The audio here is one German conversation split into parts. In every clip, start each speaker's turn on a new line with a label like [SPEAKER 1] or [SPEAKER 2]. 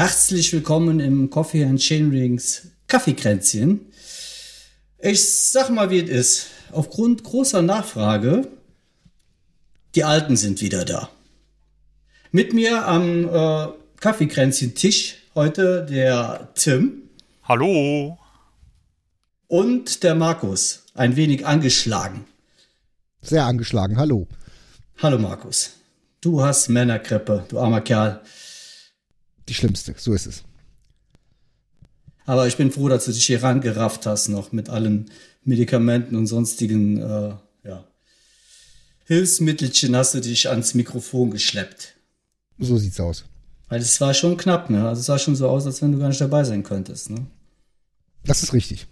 [SPEAKER 1] Herzlich willkommen im Coffee and Chain Rings Kaffeekränzchen. Ich sag mal, wie es ist. Aufgrund großer Nachfrage, die Alten sind wieder da. Mit mir am äh, Kaffeekränzchen-Tisch heute der Tim.
[SPEAKER 2] Hallo.
[SPEAKER 1] Und der Markus. Ein wenig angeschlagen.
[SPEAKER 3] Sehr angeschlagen. Hallo.
[SPEAKER 1] Hallo Markus. Du hast Männerkrippe, du armer Kerl.
[SPEAKER 3] Die schlimmste, so ist es.
[SPEAKER 1] Aber ich bin froh, dass du dich hier rangerafft hast, noch mit allen Medikamenten und sonstigen äh, ja, Hilfsmittelchen hast du dich ans Mikrofon geschleppt.
[SPEAKER 3] So sieht's aus.
[SPEAKER 1] Weil es war schon knapp, ne? Also es sah schon so aus, als wenn du gar nicht dabei sein könntest, ne?
[SPEAKER 3] Das ist richtig.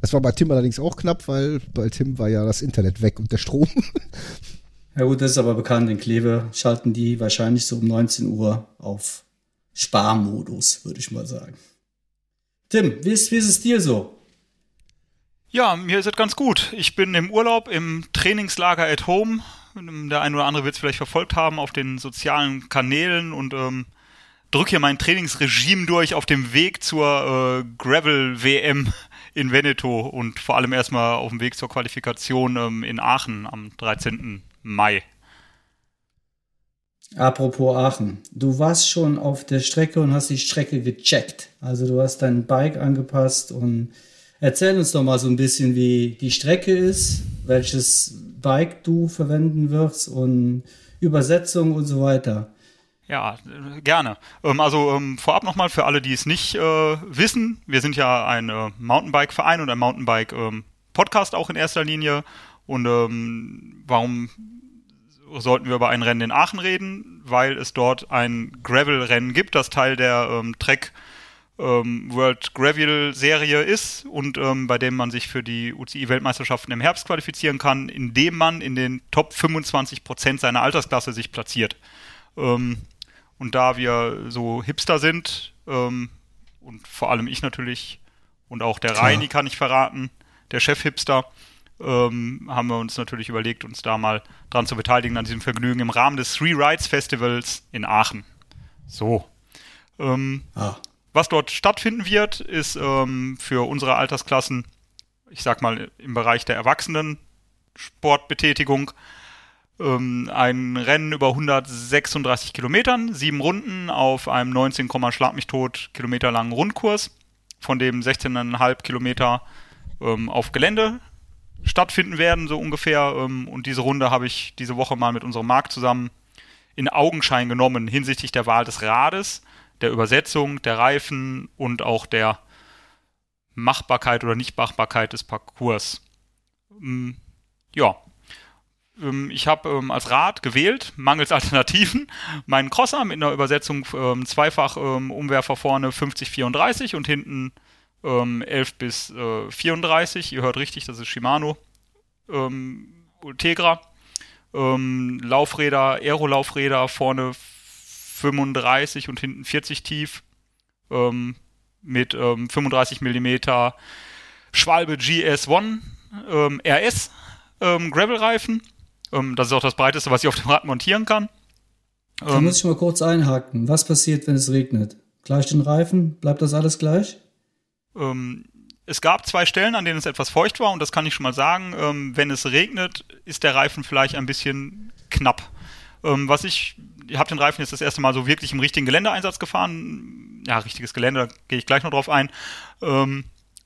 [SPEAKER 3] Es war bei Tim allerdings auch knapp, weil bei Tim war ja das Internet weg und der Strom.
[SPEAKER 1] Ja gut, das ist aber bekannt. In Kleve schalten die wahrscheinlich so um 19 Uhr auf Sparmodus, würde ich mal sagen. Tim, wie ist, wie ist es dir so?
[SPEAKER 2] Ja, mir ist es ganz gut. Ich bin im Urlaub im Trainingslager at Home. Der eine oder andere wird es vielleicht verfolgt haben auf den sozialen Kanälen und ähm, drücke hier mein Trainingsregime durch auf dem Weg zur äh, Gravel WM in Veneto und vor allem erstmal auf dem Weg zur Qualifikation ähm, in Aachen am 13. Mai.
[SPEAKER 1] Apropos Aachen, du warst schon auf der Strecke und hast die Strecke gecheckt. Also du hast dein Bike angepasst und erzähl uns doch mal so ein bisschen, wie die Strecke ist, welches Bike du verwenden wirst und Übersetzung und so weiter.
[SPEAKER 2] Ja, gerne. Ähm, also ähm, vorab nochmal für alle, die es nicht äh, wissen, wir sind ja ein äh, Mountainbike-Verein und ein Mountainbike-Podcast ähm, auch in erster Linie. Und warum sollten wir über ein Rennen in Aachen reden? Weil es dort ein Gravel-Rennen gibt, das Teil der ähm, Trek ähm, World Gravel Serie ist und ähm, bei dem man sich für die UCI-Weltmeisterschaften im Herbst qualifizieren kann, indem man in den Top 25 Prozent seiner Altersklasse sich platziert. Ähm, und da wir so Hipster sind, ähm, und vor allem ich natürlich, und auch der Reini kann ich verraten, der Chef-Hipster, ähm, haben wir uns natürlich überlegt, uns da mal dran zu beteiligen an diesem Vergnügen im Rahmen des Three Rides Festivals in Aachen. So. Ähm, ah. Was dort stattfinden wird, ist ähm, für unsere Altersklassen, ich sag mal im Bereich der Erwachsenen Sportbetätigung, ähm, ein Rennen über 136 Kilometern, sieben Runden auf einem 19, Schlag mich tot Kilometer langen Rundkurs, von dem 16,5 Kilometer ähm, auf Gelände stattfinden werden, so ungefähr. Ähm, und diese Runde habe ich diese Woche mal mit unserem Markt zusammen in Augenschein genommen hinsichtlich der Wahl des Rades, der Übersetzung, der Reifen und auch der Machbarkeit oder Nichtmachbarkeit des Parcours. Ähm, ja, ähm, ich habe als Rad gewählt, mangels Alternativen, meinen Crosser mit einer Übersetzung zweifach Umwerfer vorne 50-34 und hinten ähm, 11 bis äh, 34. Ihr hört richtig, das ist Shimano ähm, Ultegra. Ähm, Laufräder, Aero-Laufräder vorne 35 und hinten 40 tief ähm, mit 35 mm Schwalbe GS1 RS Gravel-Reifen ähm, das ist auch das breiteste, was ich auf dem Rad montieren kann.
[SPEAKER 1] Da ähm, muss ich mal kurz einhaken. Was passiert, wenn es regnet? Gleich den Reifen? Bleibt das alles gleich?
[SPEAKER 2] Ähm, es gab zwei Stellen, an denen es etwas feucht war und das kann ich schon mal sagen. Ähm, wenn es regnet, ist der Reifen vielleicht ein bisschen knapp. Ähm, was ich, ich habe den Reifen jetzt das erste Mal so wirklich im richtigen Geländeeinsatz gefahren. Ja, richtiges Gelände, da gehe ich gleich noch drauf ein. Ähm,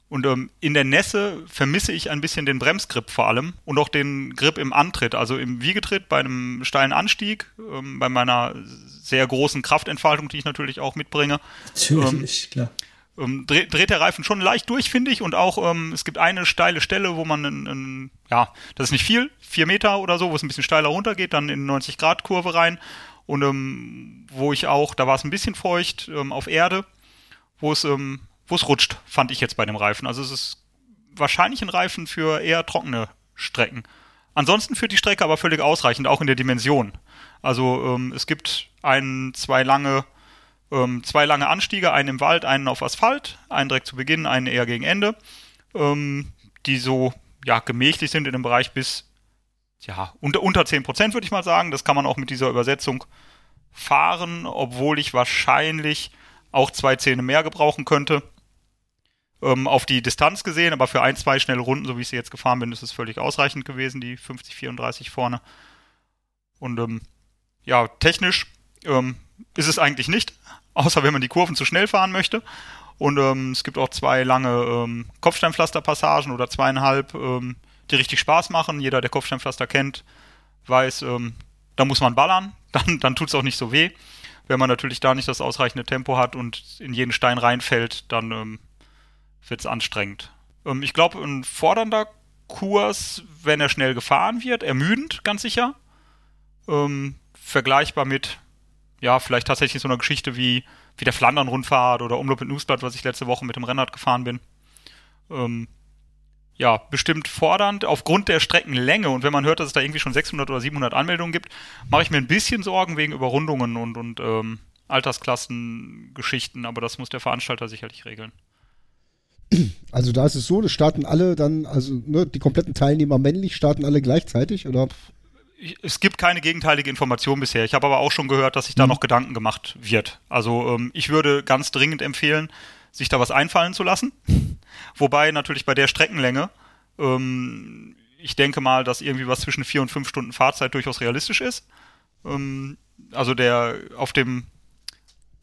[SPEAKER 2] und ähm, in der Nässe vermisse ich ein bisschen den Bremsgrip vor allem und auch den Grip im Antritt, also im Wiegetritt bei einem steilen Anstieg, ähm, bei meiner sehr großen Kraftentfaltung, die ich natürlich auch mitbringe.
[SPEAKER 1] Natürlich, ähm, klar.
[SPEAKER 2] Ähm, dreht, dreht, der Reifen schon leicht durch, finde ich. Und auch ähm, es gibt eine steile Stelle, wo man, in, in, ja, das ist nicht viel, vier Meter oder so, wo es ein bisschen steiler runtergeht, dann in 90-Grad-Kurve rein. Und ähm, wo ich auch, da war es ein bisschen feucht ähm, auf Erde, wo es ähm, wo es rutscht, fand ich jetzt bei dem Reifen. Also es ist wahrscheinlich ein Reifen für eher trockene Strecken. Ansonsten führt die Strecke aber völlig ausreichend, auch in der Dimension. Also ähm, es gibt ein, zwei lange, ähm, zwei lange Anstiege, einen im Wald, einen auf Asphalt, einen direkt zu Beginn, einen eher gegen Ende, ähm, die so ja gemächlich sind in dem Bereich bis ja unter unter 10 Prozent würde ich mal sagen. Das kann man auch mit dieser Übersetzung fahren, obwohl ich wahrscheinlich auch zwei Zähne mehr gebrauchen könnte. Ähm, auf die Distanz gesehen, aber für ein, zwei schnelle Runden, so wie ich sie jetzt gefahren bin, ist es völlig ausreichend gewesen, die 50, 34 vorne. Und ähm, ja, technisch ähm, ist es eigentlich nicht, außer wenn man die Kurven zu schnell fahren möchte. Und ähm, es gibt auch zwei lange ähm, Kopfsteinpflasterpassagen oder zweieinhalb, ähm, die richtig Spaß machen. Jeder, der Kopfsteinpflaster kennt, weiß, ähm, da muss man ballern, dann, dann tut es auch nicht so weh. Wenn man natürlich da nicht das ausreichende Tempo hat und in jeden Stein reinfällt, dann ähm, wird es anstrengend. Ähm, ich glaube, ein fordernder Kurs, wenn er schnell gefahren wird, ermüdend, ganz sicher. Ähm, vergleichbar mit, ja, vielleicht tatsächlich so einer Geschichte wie, wie der Flandern-Rundfahrt oder Umloop mit Newsblatt, was ich letzte Woche mit dem Rennrad gefahren bin. Ähm, ja, bestimmt fordernd aufgrund der Streckenlänge. Und wenn man hört, dass es da irgendwie schon 600 oder 700 Anmeldungen gibt, mache ich mir ein bisschen Sorgen wegen Überrundungen und, und ähm, Altersklassengeschichten. Aber das muss der Veranstalter sicherlich regeln.
[SPEAKER 3] Also da ist es so, das starten alle dann, also ne, die kompletten Teilnehmer männlich starten alle gleichzeitig, oder?
[SPEAKER 2] Es gibt keine gegenteilige Information bisher. Ich habe aber auch schon gehört, dass sich da mhm. noch Gedanken gemacht wird. Also ähm, ich würde ganz dringend empfehlen, sich da was einfallen zu lassen. Wobei natürlich bei der Streckenlänge, ähm, ich denke mal, dass irgendwie was zwischen vier und fünf Stunden Fahrzeit durchaus realistisch ist. Ähm, also der auf dem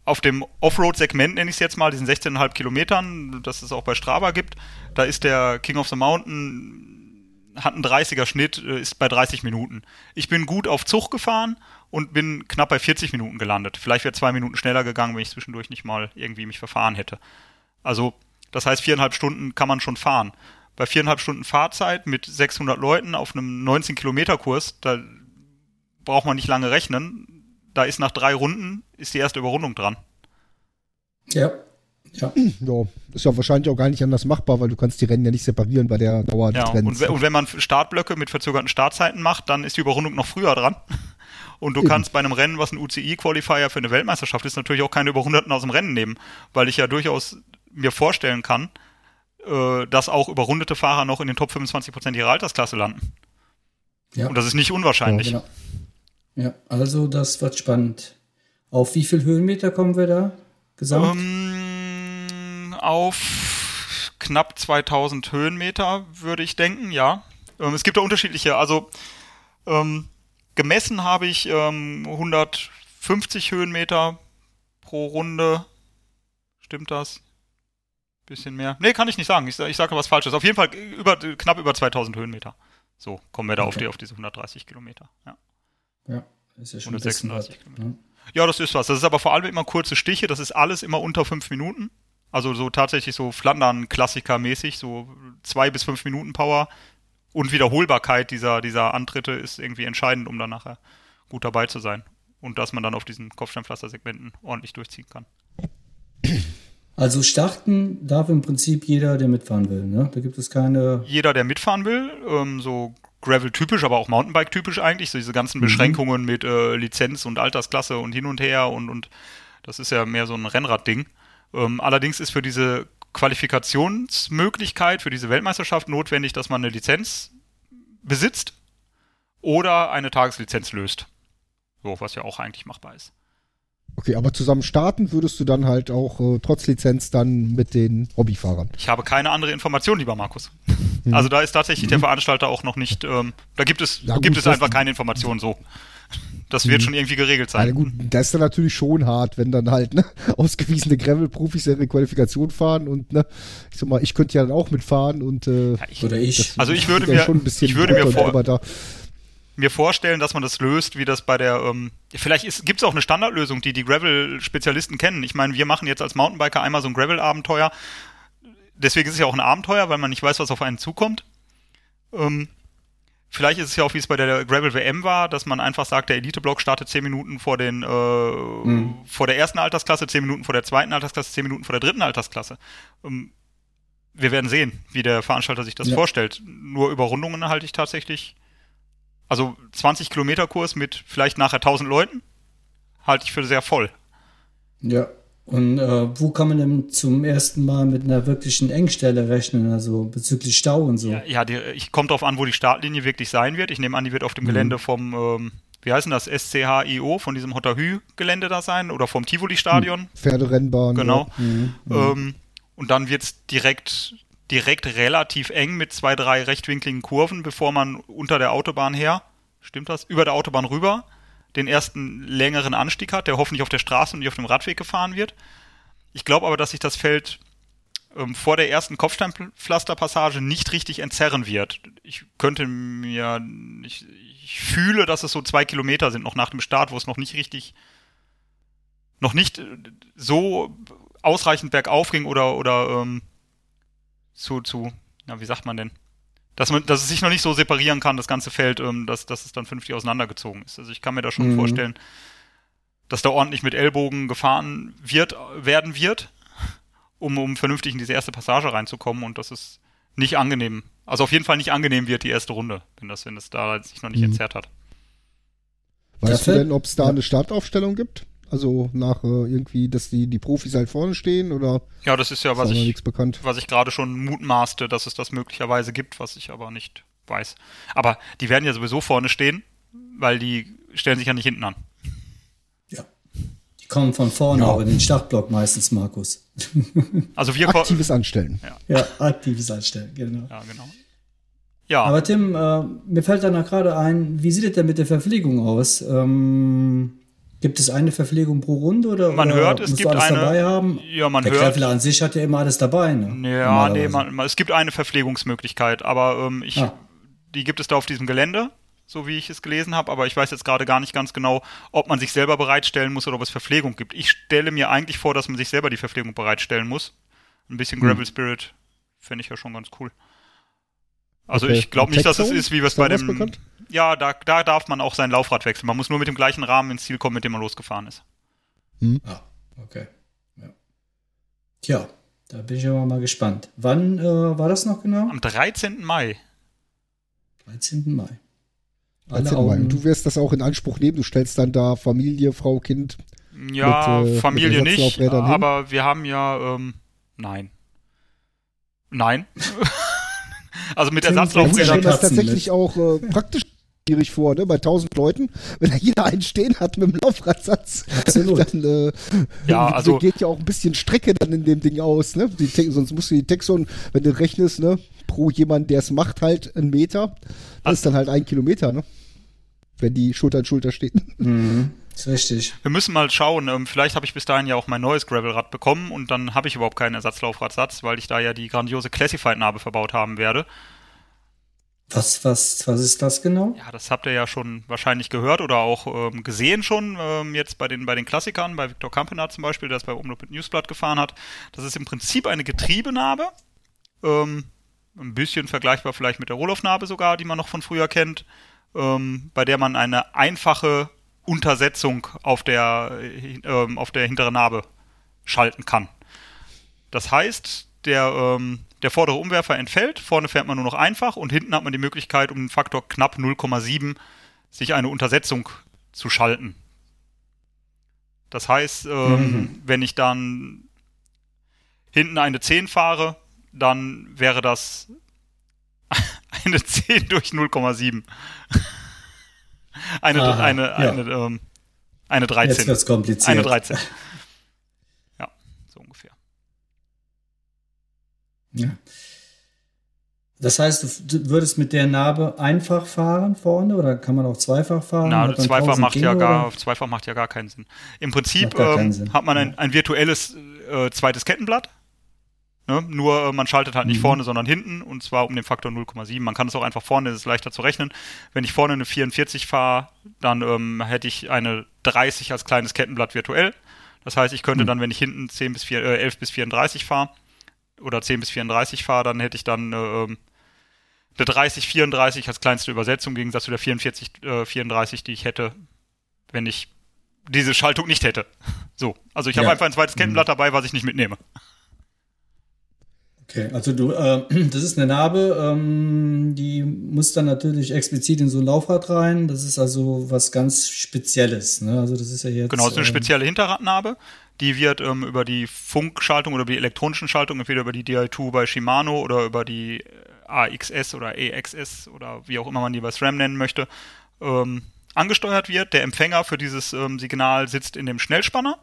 [SPEAKER 2] auf dem Offroad-Segment nenne ich es jetzt mal, diesen 16,5 Kilometern, das es auch bei Strava gibt, da ist der King of the Mountain hat einen 30er Schnitt, äh, ist bei 30 Minuten. Ich bin gut auf Zug gefahren und bin knapp bei 40 Minuten gelandet. Vielleicht wäre zwei Minuten schneller gegangen, wenn ich zwischendurch nicht mal irgendwie mich verfahren hätte. Also, das heißt, viereinhalb Stunden kann man schon fahren. Bei viereinhalb Stunden Fahrzeit mit 600 Leuten auf einem 19 Kilometer Kurs, da braucht man nicht lange rechnen. Da ist nach drei Runden ist die erste Überrundung dran.
[SPEAKER 3] Ja, ja. ja. Ist ja wahrscheinlich auch gar nicht anders machbar, weil du kannst die Rennen ja nicht separieren bei der Dauer
[SPEAKER 2] des ja, Rennens. Und, und, wenn man Startblöcke mit verzögerten Startzeiten macht, dann ist die Überrundung noch früher dran. Und du Eben. kannst bei einem Rennen, was ein UCI-Qualifier für eine Weltmeisterschaft ist, natürlich auch keine Überrundeten aus dem Rennen nehmen, weil ich ja durchaus mir vorstellen kann, äh, dass auch überrundete Fahrer noch in den Top 25 Prozent ihrer Altersklasse landen. Ja. Und das ist nicht unwahrscheinlich.
[SPEAKER 1] Ja, genau. ja, also das wird spannend. Auf wie viel Höhenmeter kommen wir da gesamt? Um, ähm,
[SPEAKER 2] auf knapp 2000 Höhenmeter, würde ich denken, ja. Ähm, es gibt da unterschiedliche, also ähm, gemessen habe ich ähm, 150 Höhenmeter pro Runde. Stimmt das? Bisschen mehr. Nee, kann ich nicht sagen. Ich, ich sage was Falsches. Auf jeden Fall über, knapp über 2000 Höhenmeter. So kommen wir da okay. auf, die, auf diese 130 Kilometer. Ja,
[SPEAKER 1] ja ist ja schon
[SPEAKER 2] 136 Kilometer. Ne? Ja, das ist was. Das ist aber vor allem immer kurze Stiche. Das ist alles immer unter fünf Minuten. Also so tatsächlich so Flandern-Klassiker-mäßig, so zwei bis fünf Minuten Power und Wiederholbarkeit dieser, dieser Antritte ist irgendwie entscheidend, um dann nachher gut dabei zu sein. Und dass man dann auf diesen Kopfsteinpflaster-Segmenten ordentlich durchziehen kann.
[SPEAKER 1] Also starten darf im Prinzip jeder, der mitfahren will, ne? Da gibt es keine.
[SPEAKER 2] Jeder, der mitfahren will, ähm, so Gravel-typisch, aber auch Mountainbike-typisch eigentlich, so diese ganzen mhm. Beschränkungen mit äh, Lizenz und Altersklasse und hin und her und, und das ist ja mehr so ein Rennrad-Ding. Ähm, allerdings ist für diese Qualifikationsmöglichkeit, für diese Weltmeisterschaft notwendig, dass man eine Lizenz besitzt oder eine Tageslizenz löst. So, was ja auch eigentlich machbar ist.
[SPEAKER 3] Okay, aber zusammen starten würdest du dann halt auch äh, trotz Lizenz dann mit den Hobbyfahrern?
[SPEAKER 2] Ich habe keine andere Information, lieber Markus. Mhm. Also da ist tatsächlich mhm. der Veranstalter auch noch nicht, ähm, da gibt es, ja, gut, gibt es einfach keine Information so. Das wird mhm. schon irgendwie geregelt sein.
[SPEAKER 3] Ja, gut, das ist dann natürlich schon hart, wenn dann halt ne, ausgewiesene Gravel-Profis ihre Qualifikation fahren und ne, ich sag mal, ich könnte ja dann auch mitfahren und äh, ja,
[SPEAKER 1] ich, oder ich.
[SPEAKER 2] Also ich würde mir, ich würde mir vor, mir vorstellen, dass man das löst, wie das bei der, ähm, vielleicht gibt es auch eine Standardlösung, die die Gravel-Spezialisten kennen. Ich meine, wir machen jetzt als Mountainbiker einmal so ein Gravel-Abenteuer. Deswegen ist es ja auch ein Abenteuer, weil man nicht weiß, was auf einen zukommt. Ähm, Vielleicht ist es ja auch, wie es bei der Gravel WM war, dass man einfach sagt, der Elite-Block startet zehn Minuten vor den äh, mhm. vor der ersten Altersklasse, zehn Minuten vor der zweiten Altersklasse, zehn Minuten vor der dritten Altersklasse. Ähm, wir werden sehen, wie der Veranstalter sich das ja. vorstellt. Nur Überrundungen halte ich tatsächlich. Also 20 Kilometer Kurs mit vielleicht nachher 1000 Leuten halte ich für sehr voll.
[SPEAKER 1] Ja, und äh, wo kann man denn zum ersten Mal mit einer wirklichen Engstelle rechnen, also bezüglich Stau und so?
[SPEAKER 2] Ja, ja die, ich kommt darauf an, wo die Startlinie wirklich sein wird. Ich nehme an, die wird auf dem mhm. Gelände vom, ähm, wie heißt denn das, SCHIO von diesem Hotterhü-Gelände da sein oder vom Tivoli-Stadion.
[SPEAKER 3] Hm, Pferderennbahn.
[SPEAKER 2] Genau. Ja. Mhm. Ähm, und dann wird es direkt, direkt relativ eng mit zwei, drei rechtwinkligen Kurven, bevor man unter der Autobahn her, stimmt das, über der Autobahn rüber den ersten längeren Anstieg hat, der hoffentlich auf der Straße und nicht auf dem Radweg gefahren wird. Ich glaube aber, dass sich das Feld ähm, vor der ersten Kopfsteinpflasterpassage nicht richtig entzerren wird. Ich könnte mir, ich, ich fühle, dass es so zwei Kilometer sind noch nach dem Start, wo es noch nicht richtig, noch nicht so ausreichend bergauf ging oder, oder ähm, zu, zu, na, wie sagt man denn? Dass, man, dass es sich noch nicht so separieren kann, das ganze Feld, ähm, dass, dass es dann vernünftig auseinandergezogen ist. Also ich kann mir da schon mhm. vorstellen, dass da ordentlich mit Ellbogen gefahren wird, werden wird um, um vernünftig in diese erste Passage reinzukommen und das ist nicht angenehm. Also auf jeden Fall nicht angenehm wird die erste Runde, wenn das, wenn das da sich noch nicht mhm. entzerrt hat.
[SPEAKER 3] Weißt du denn, ob es da ja. eine Startaufstellung gibt? Also nach äh, irgendwie, dass die, die Profis halt vorne stehen oder?
[SPEAKER 2] Ja, das ist ja, was ich, was ich gerade schon mutmaßte, dass es das möglicherweise gibt, was ich aber nicht weiß. Aber die werden ja sowieso vorne stehen, weil die stellen sich ja nicht hinten an
[SPEAKER 1] kommen von vorne ja. auch in den Startblock meistens, Markus.
[SPEAKER 3] Also wir aktives Anstellen.
[SPEAKER 1] Ja. ja, aktives Anstellen, genau.
[SPEAKER 2] Ja, genau.
[SPEAKER 1] Ja. Aber Tim, äh, mir fällt da noch gerade ein, wie sieht es denn mit der Verpflegung aus? Ähm, gibt es eine Verpflegung pro Runde oder
[SPEAKER 2] man hört, es gibt
[SPEAKER 1] alles
[SPEAKER 2] eine.
[SPEAKER 1] Dabei haben?
[SPEAKER 2] Ja, man
[SPEAKER 1] der
[SPEAKER 2] hört.
[SPEAKER 1] Der an sich hat ja immer alles dabei. Ne?
[SPEAKER 2] Ja, nee, man, es gibt eine Verpflegungsmöglichkeit, aber ähm, ich, ah. die gibt es da auf diesem Gelände so wie ich es gelesen habe, aber ich weiß jetzt gerade gar nicht ganz genau, ob man sich selber bereitstellen muss oder ob es Verpflegung gibt. Ich stelle mir eigentlich vor, dass man sich selber die Verpflegung bereitstellen muss. Ein bisschen hm. Gravel Spirit fände ich ja schon ganz cool. Also okay. ich glaube nicht, dass es ist, wie wir es bei dem. Bekannt? Ja, da, da darf man auch sein Laufrad wechseln. Man muss nur mit dem gleichen Rahmen ins Ziel kommen, mit dem man losgefahren ist.
[SPEAKER 1] Hm. Ah, okay. Ja. Tja, da bin ich aber mal gespannt. Wann äh, war das noch genau?
[SPEAKER 2] Am 13. Mai.
[SPEAKER 1] 13. Mai.
[SPEAKER 3] Alle Augen. Du wirst das auch in Anspruch nehmen. Du stellst dann da Familie, Frau, Kind.
[SPEAKER 2] Ja, mit, äh, Familie mit nicht. Aber hin. wir haben ja, ähm, nein. Nein. also mit Ersatzlaufrädern.
[SPEAKER 3] Das ist tatsächlich mit. auch äh, praktisch schwierig vor, ne? Bei 1000 Leuten, wenn da jeder einen stehen hat mit dem Laufradsatz, dann äh,
[SPEAKER 2] ja, also
[SPEAKER 3] geht ja auch ein bisschen Strecke dann in dem Ding aus, ne? Die, sonst musst du die Texon, wenn du rechnest, ne? Pro jemand, der es macht, halt einen Meter. Das also, ist dann halt ein Kilometer, ne? wenn die Schulter an Schulter stehen.
[SPEAKER 1] Mhm. Ist richtig.
[SPEAKER 2] Wir müssen mal schauen. Ähm, vielleicht habe ich bis dahin ja auch mein neues Gravelrad bekommen und dann habe ich überhaupt keinen Ersatzlaufradsatz, weil ich da ja die grandiose Classified-Narbe verbaut haben werde.
[SPEAKER 1] Was, was, was ist das genau?
[SPEAKER 2] Ja, das habt ihr ja schon wahrscheinlich gehört oder auch ähm, gesehen schon ähm, jetzt bei den, bei den Klassikern, bei Victor Campenat zum Beispiel, der es bei Umloop mit Newsblatt gefahren hat. Das ist im Prinzip eine Getriebenarbe. Ähm, ein bisschen vergleichbar vielleicht mit der Rohloff-Narbe sogar, die man noch von früher kennt ähm, bei der man eine einfache Untersetzung auf der, ähm, auf der hinteren Narbe schalten kann. Das heißt, der, ähm, der vordere Umwerfer entfällt, vorne fährt man nur noch einfach und hinten hat man die Möglichkeit, um den Faktor knapp 0,7 sich eine Untersetzung zu schalten. Das heißt, ähm, mhm. wenn ich dann hinten eine 10 fahre, dann wäre das eine 10 durch 0,7. Eine, Aha, eine, ja. eine, ähm, eine 13.
[SPEAKER 1] Jetzt wird's kompliziert.
[SPEAKER 2] Eine 13. Ja, so ungefähr.
[SPEAKER 1] Ja. Das heißt, du würdest mit der Narbe einfach fahren vorne oder kann man auch zweifach fahren?
[SPEAKER 2] Na, zweifach macht ja gar, zweifach macht ja gar keinen Sinn. Im Prinzip ähm, hat man ein, ein virtuelles äh, zweites Kettenblatt Ne? Nur äh, man schaltet halt nicht mhm. vorne, sondern hinten und zwar um den Faktor 0,7. Man kann es auch einfach vorne, das ist leichter zu rechnen. Wenn ich vorne eine 44 fahre, dann ähm, hätte ich eine 30 als kleines Kettenblatt virtuell. Das heißt, ich könnte mhm. dann, wenn ich hinten 10 bis 4, äh, 11 bis 34 fahre oder 10 bis 34 fahre, dann hätte ich dann äh, eine 30, 34 als kleinste Übersetzung im Gegensatz zu der 44, äh, 34, die ich hätte, wenn ich diese Schaltung nicht hätte. So, also ich ja. habe einfach ein zweites Kettenblatt mhm. dabei, was ich nicht mitnehme.
[SPEAKER 1] Okay, also du, äh, das ist eine Narbe, ähm, die muss dann natürlich explizit in so ein Laufrad rein. Das ist also was ganz Spezielles. Ne? Also das ist ja jetzt.
[SPEAKER 2] Genau, das ist eine ähm, spezielle Hinterradnarbe. Die wird ähm, über die Funkschaltung oder die elektronischen Schaltungen, entweder über die DI2 bei Shimano oder über die äh, AXS oder EXS oder wie auch immer man die bei SRAM nennen möchte, ähm, angesteuert wird. Der Empfänger für dieses ähm, Signal sitzt in dem Schnellspanner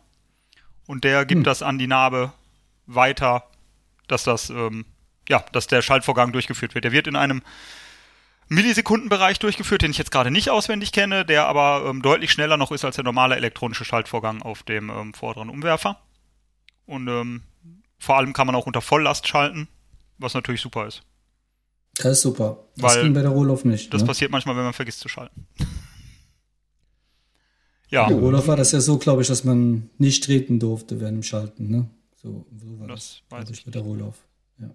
[SPEAKER 2] und der gibt hm. das an die Narbe weiter, dass das, ähm, ja, dass der Schaltvorgang durchgeführt wird. Der wird in einem Millisekundenbereich durchgeführt, den ich jetzt gerade nicht auswendig kenne, der aber ähm, deutlich schneller noch ist als der normale elektronische Schaltvorgang auf dem ähm, vorderen Umwerfer. Und ähm, vor allem kann man auch unter Volllast schalten, was natürlich super ist.
[SPEAKER 1] Das ist super. Das
[SPEAKER 2] Weil
[SPEAKER 1] ging bei der Rohloff nicht.
[SPEAKER 2] Das
[SPEAKER 1] ne?
[SPEAKER 2] passiert manchmal, wenn man vergisst zu schalten.
[SPEAKER 1] ja. Bei Rohloff war das ja so, glaube ich, dass man nicht treten durfte während dem Schalten. Ne? So, so war
[SPEAKER 2] Das
[SPEAKER 1] das,
[SPEAKER 2] weiß
[SPEAKER 1] glaub
[SPEAKER 2] ich
[SPEAKER 1] bei der Rohloff. Ja.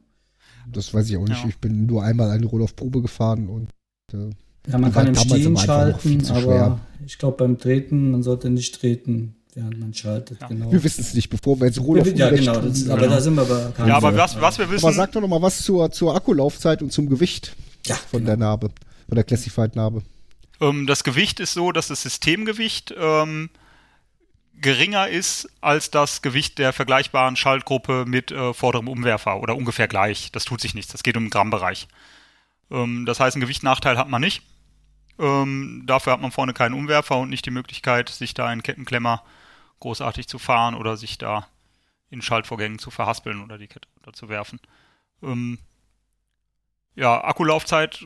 [SPEAKER 3] Das weiß ich auch nicht.
[SPEAKER 2] Ja.
[SPEAKER 3] Ich bin nur einmal eine Rohloff-Probe gefahren und äh,
[SPEAKER 1] Ja, man kann im Stehen schalten, aber ich glaube beim Treten, man sollte nicht treten, während man schaltet.
[SPEAKER 2] Ja.
[SPEAKER 1] Genau.
[SPEAKER 3] wir wissen es nicht, bevor wir jetzt Rohloff
[SPEAKER 1] ja, genau.
[SPEAKER 3] tun.
[SPEAKER 1] Das, aber
[SPEAKER 2] Genau.
[SPEAKER 1] da sind wir bekannt.
[SPEAKER 2] Ja, aber was, was wir wissen,
[SPEAKER 3] Aber sag doch noch mal was zur, zur Akkulaufzeit und zum Gewicht
[SPEAKER 1] ja,
[SPEAKER 3] von
[SPEAKER 1] genau.
[SPEAKER 3] der Narbe, von der Classified-Narbe.
[SPEAKER 2] ähm, das Gewicht ist so, dass das Systemgewicht ähm, geringer ist als das Gewicht der vergleichbaren Schaltgruppe mit äh, vorderem Umwerfer oder ungefähr gleich. Das tut sich nichts. Das geht um den Grammbereich. Ähm, das heißt, einen Gewichtnachteil hat man nicht. Ähm, dafür hat man vorne keinen Umwerfer und nicht die Möglichkeit, sich da einen Kettenklemmer großartig zu fahren oder sich da in Schaltvorgängen zu verhaspeln oder die Kette zu werfen. Ähm, ja, Akkulaufzeit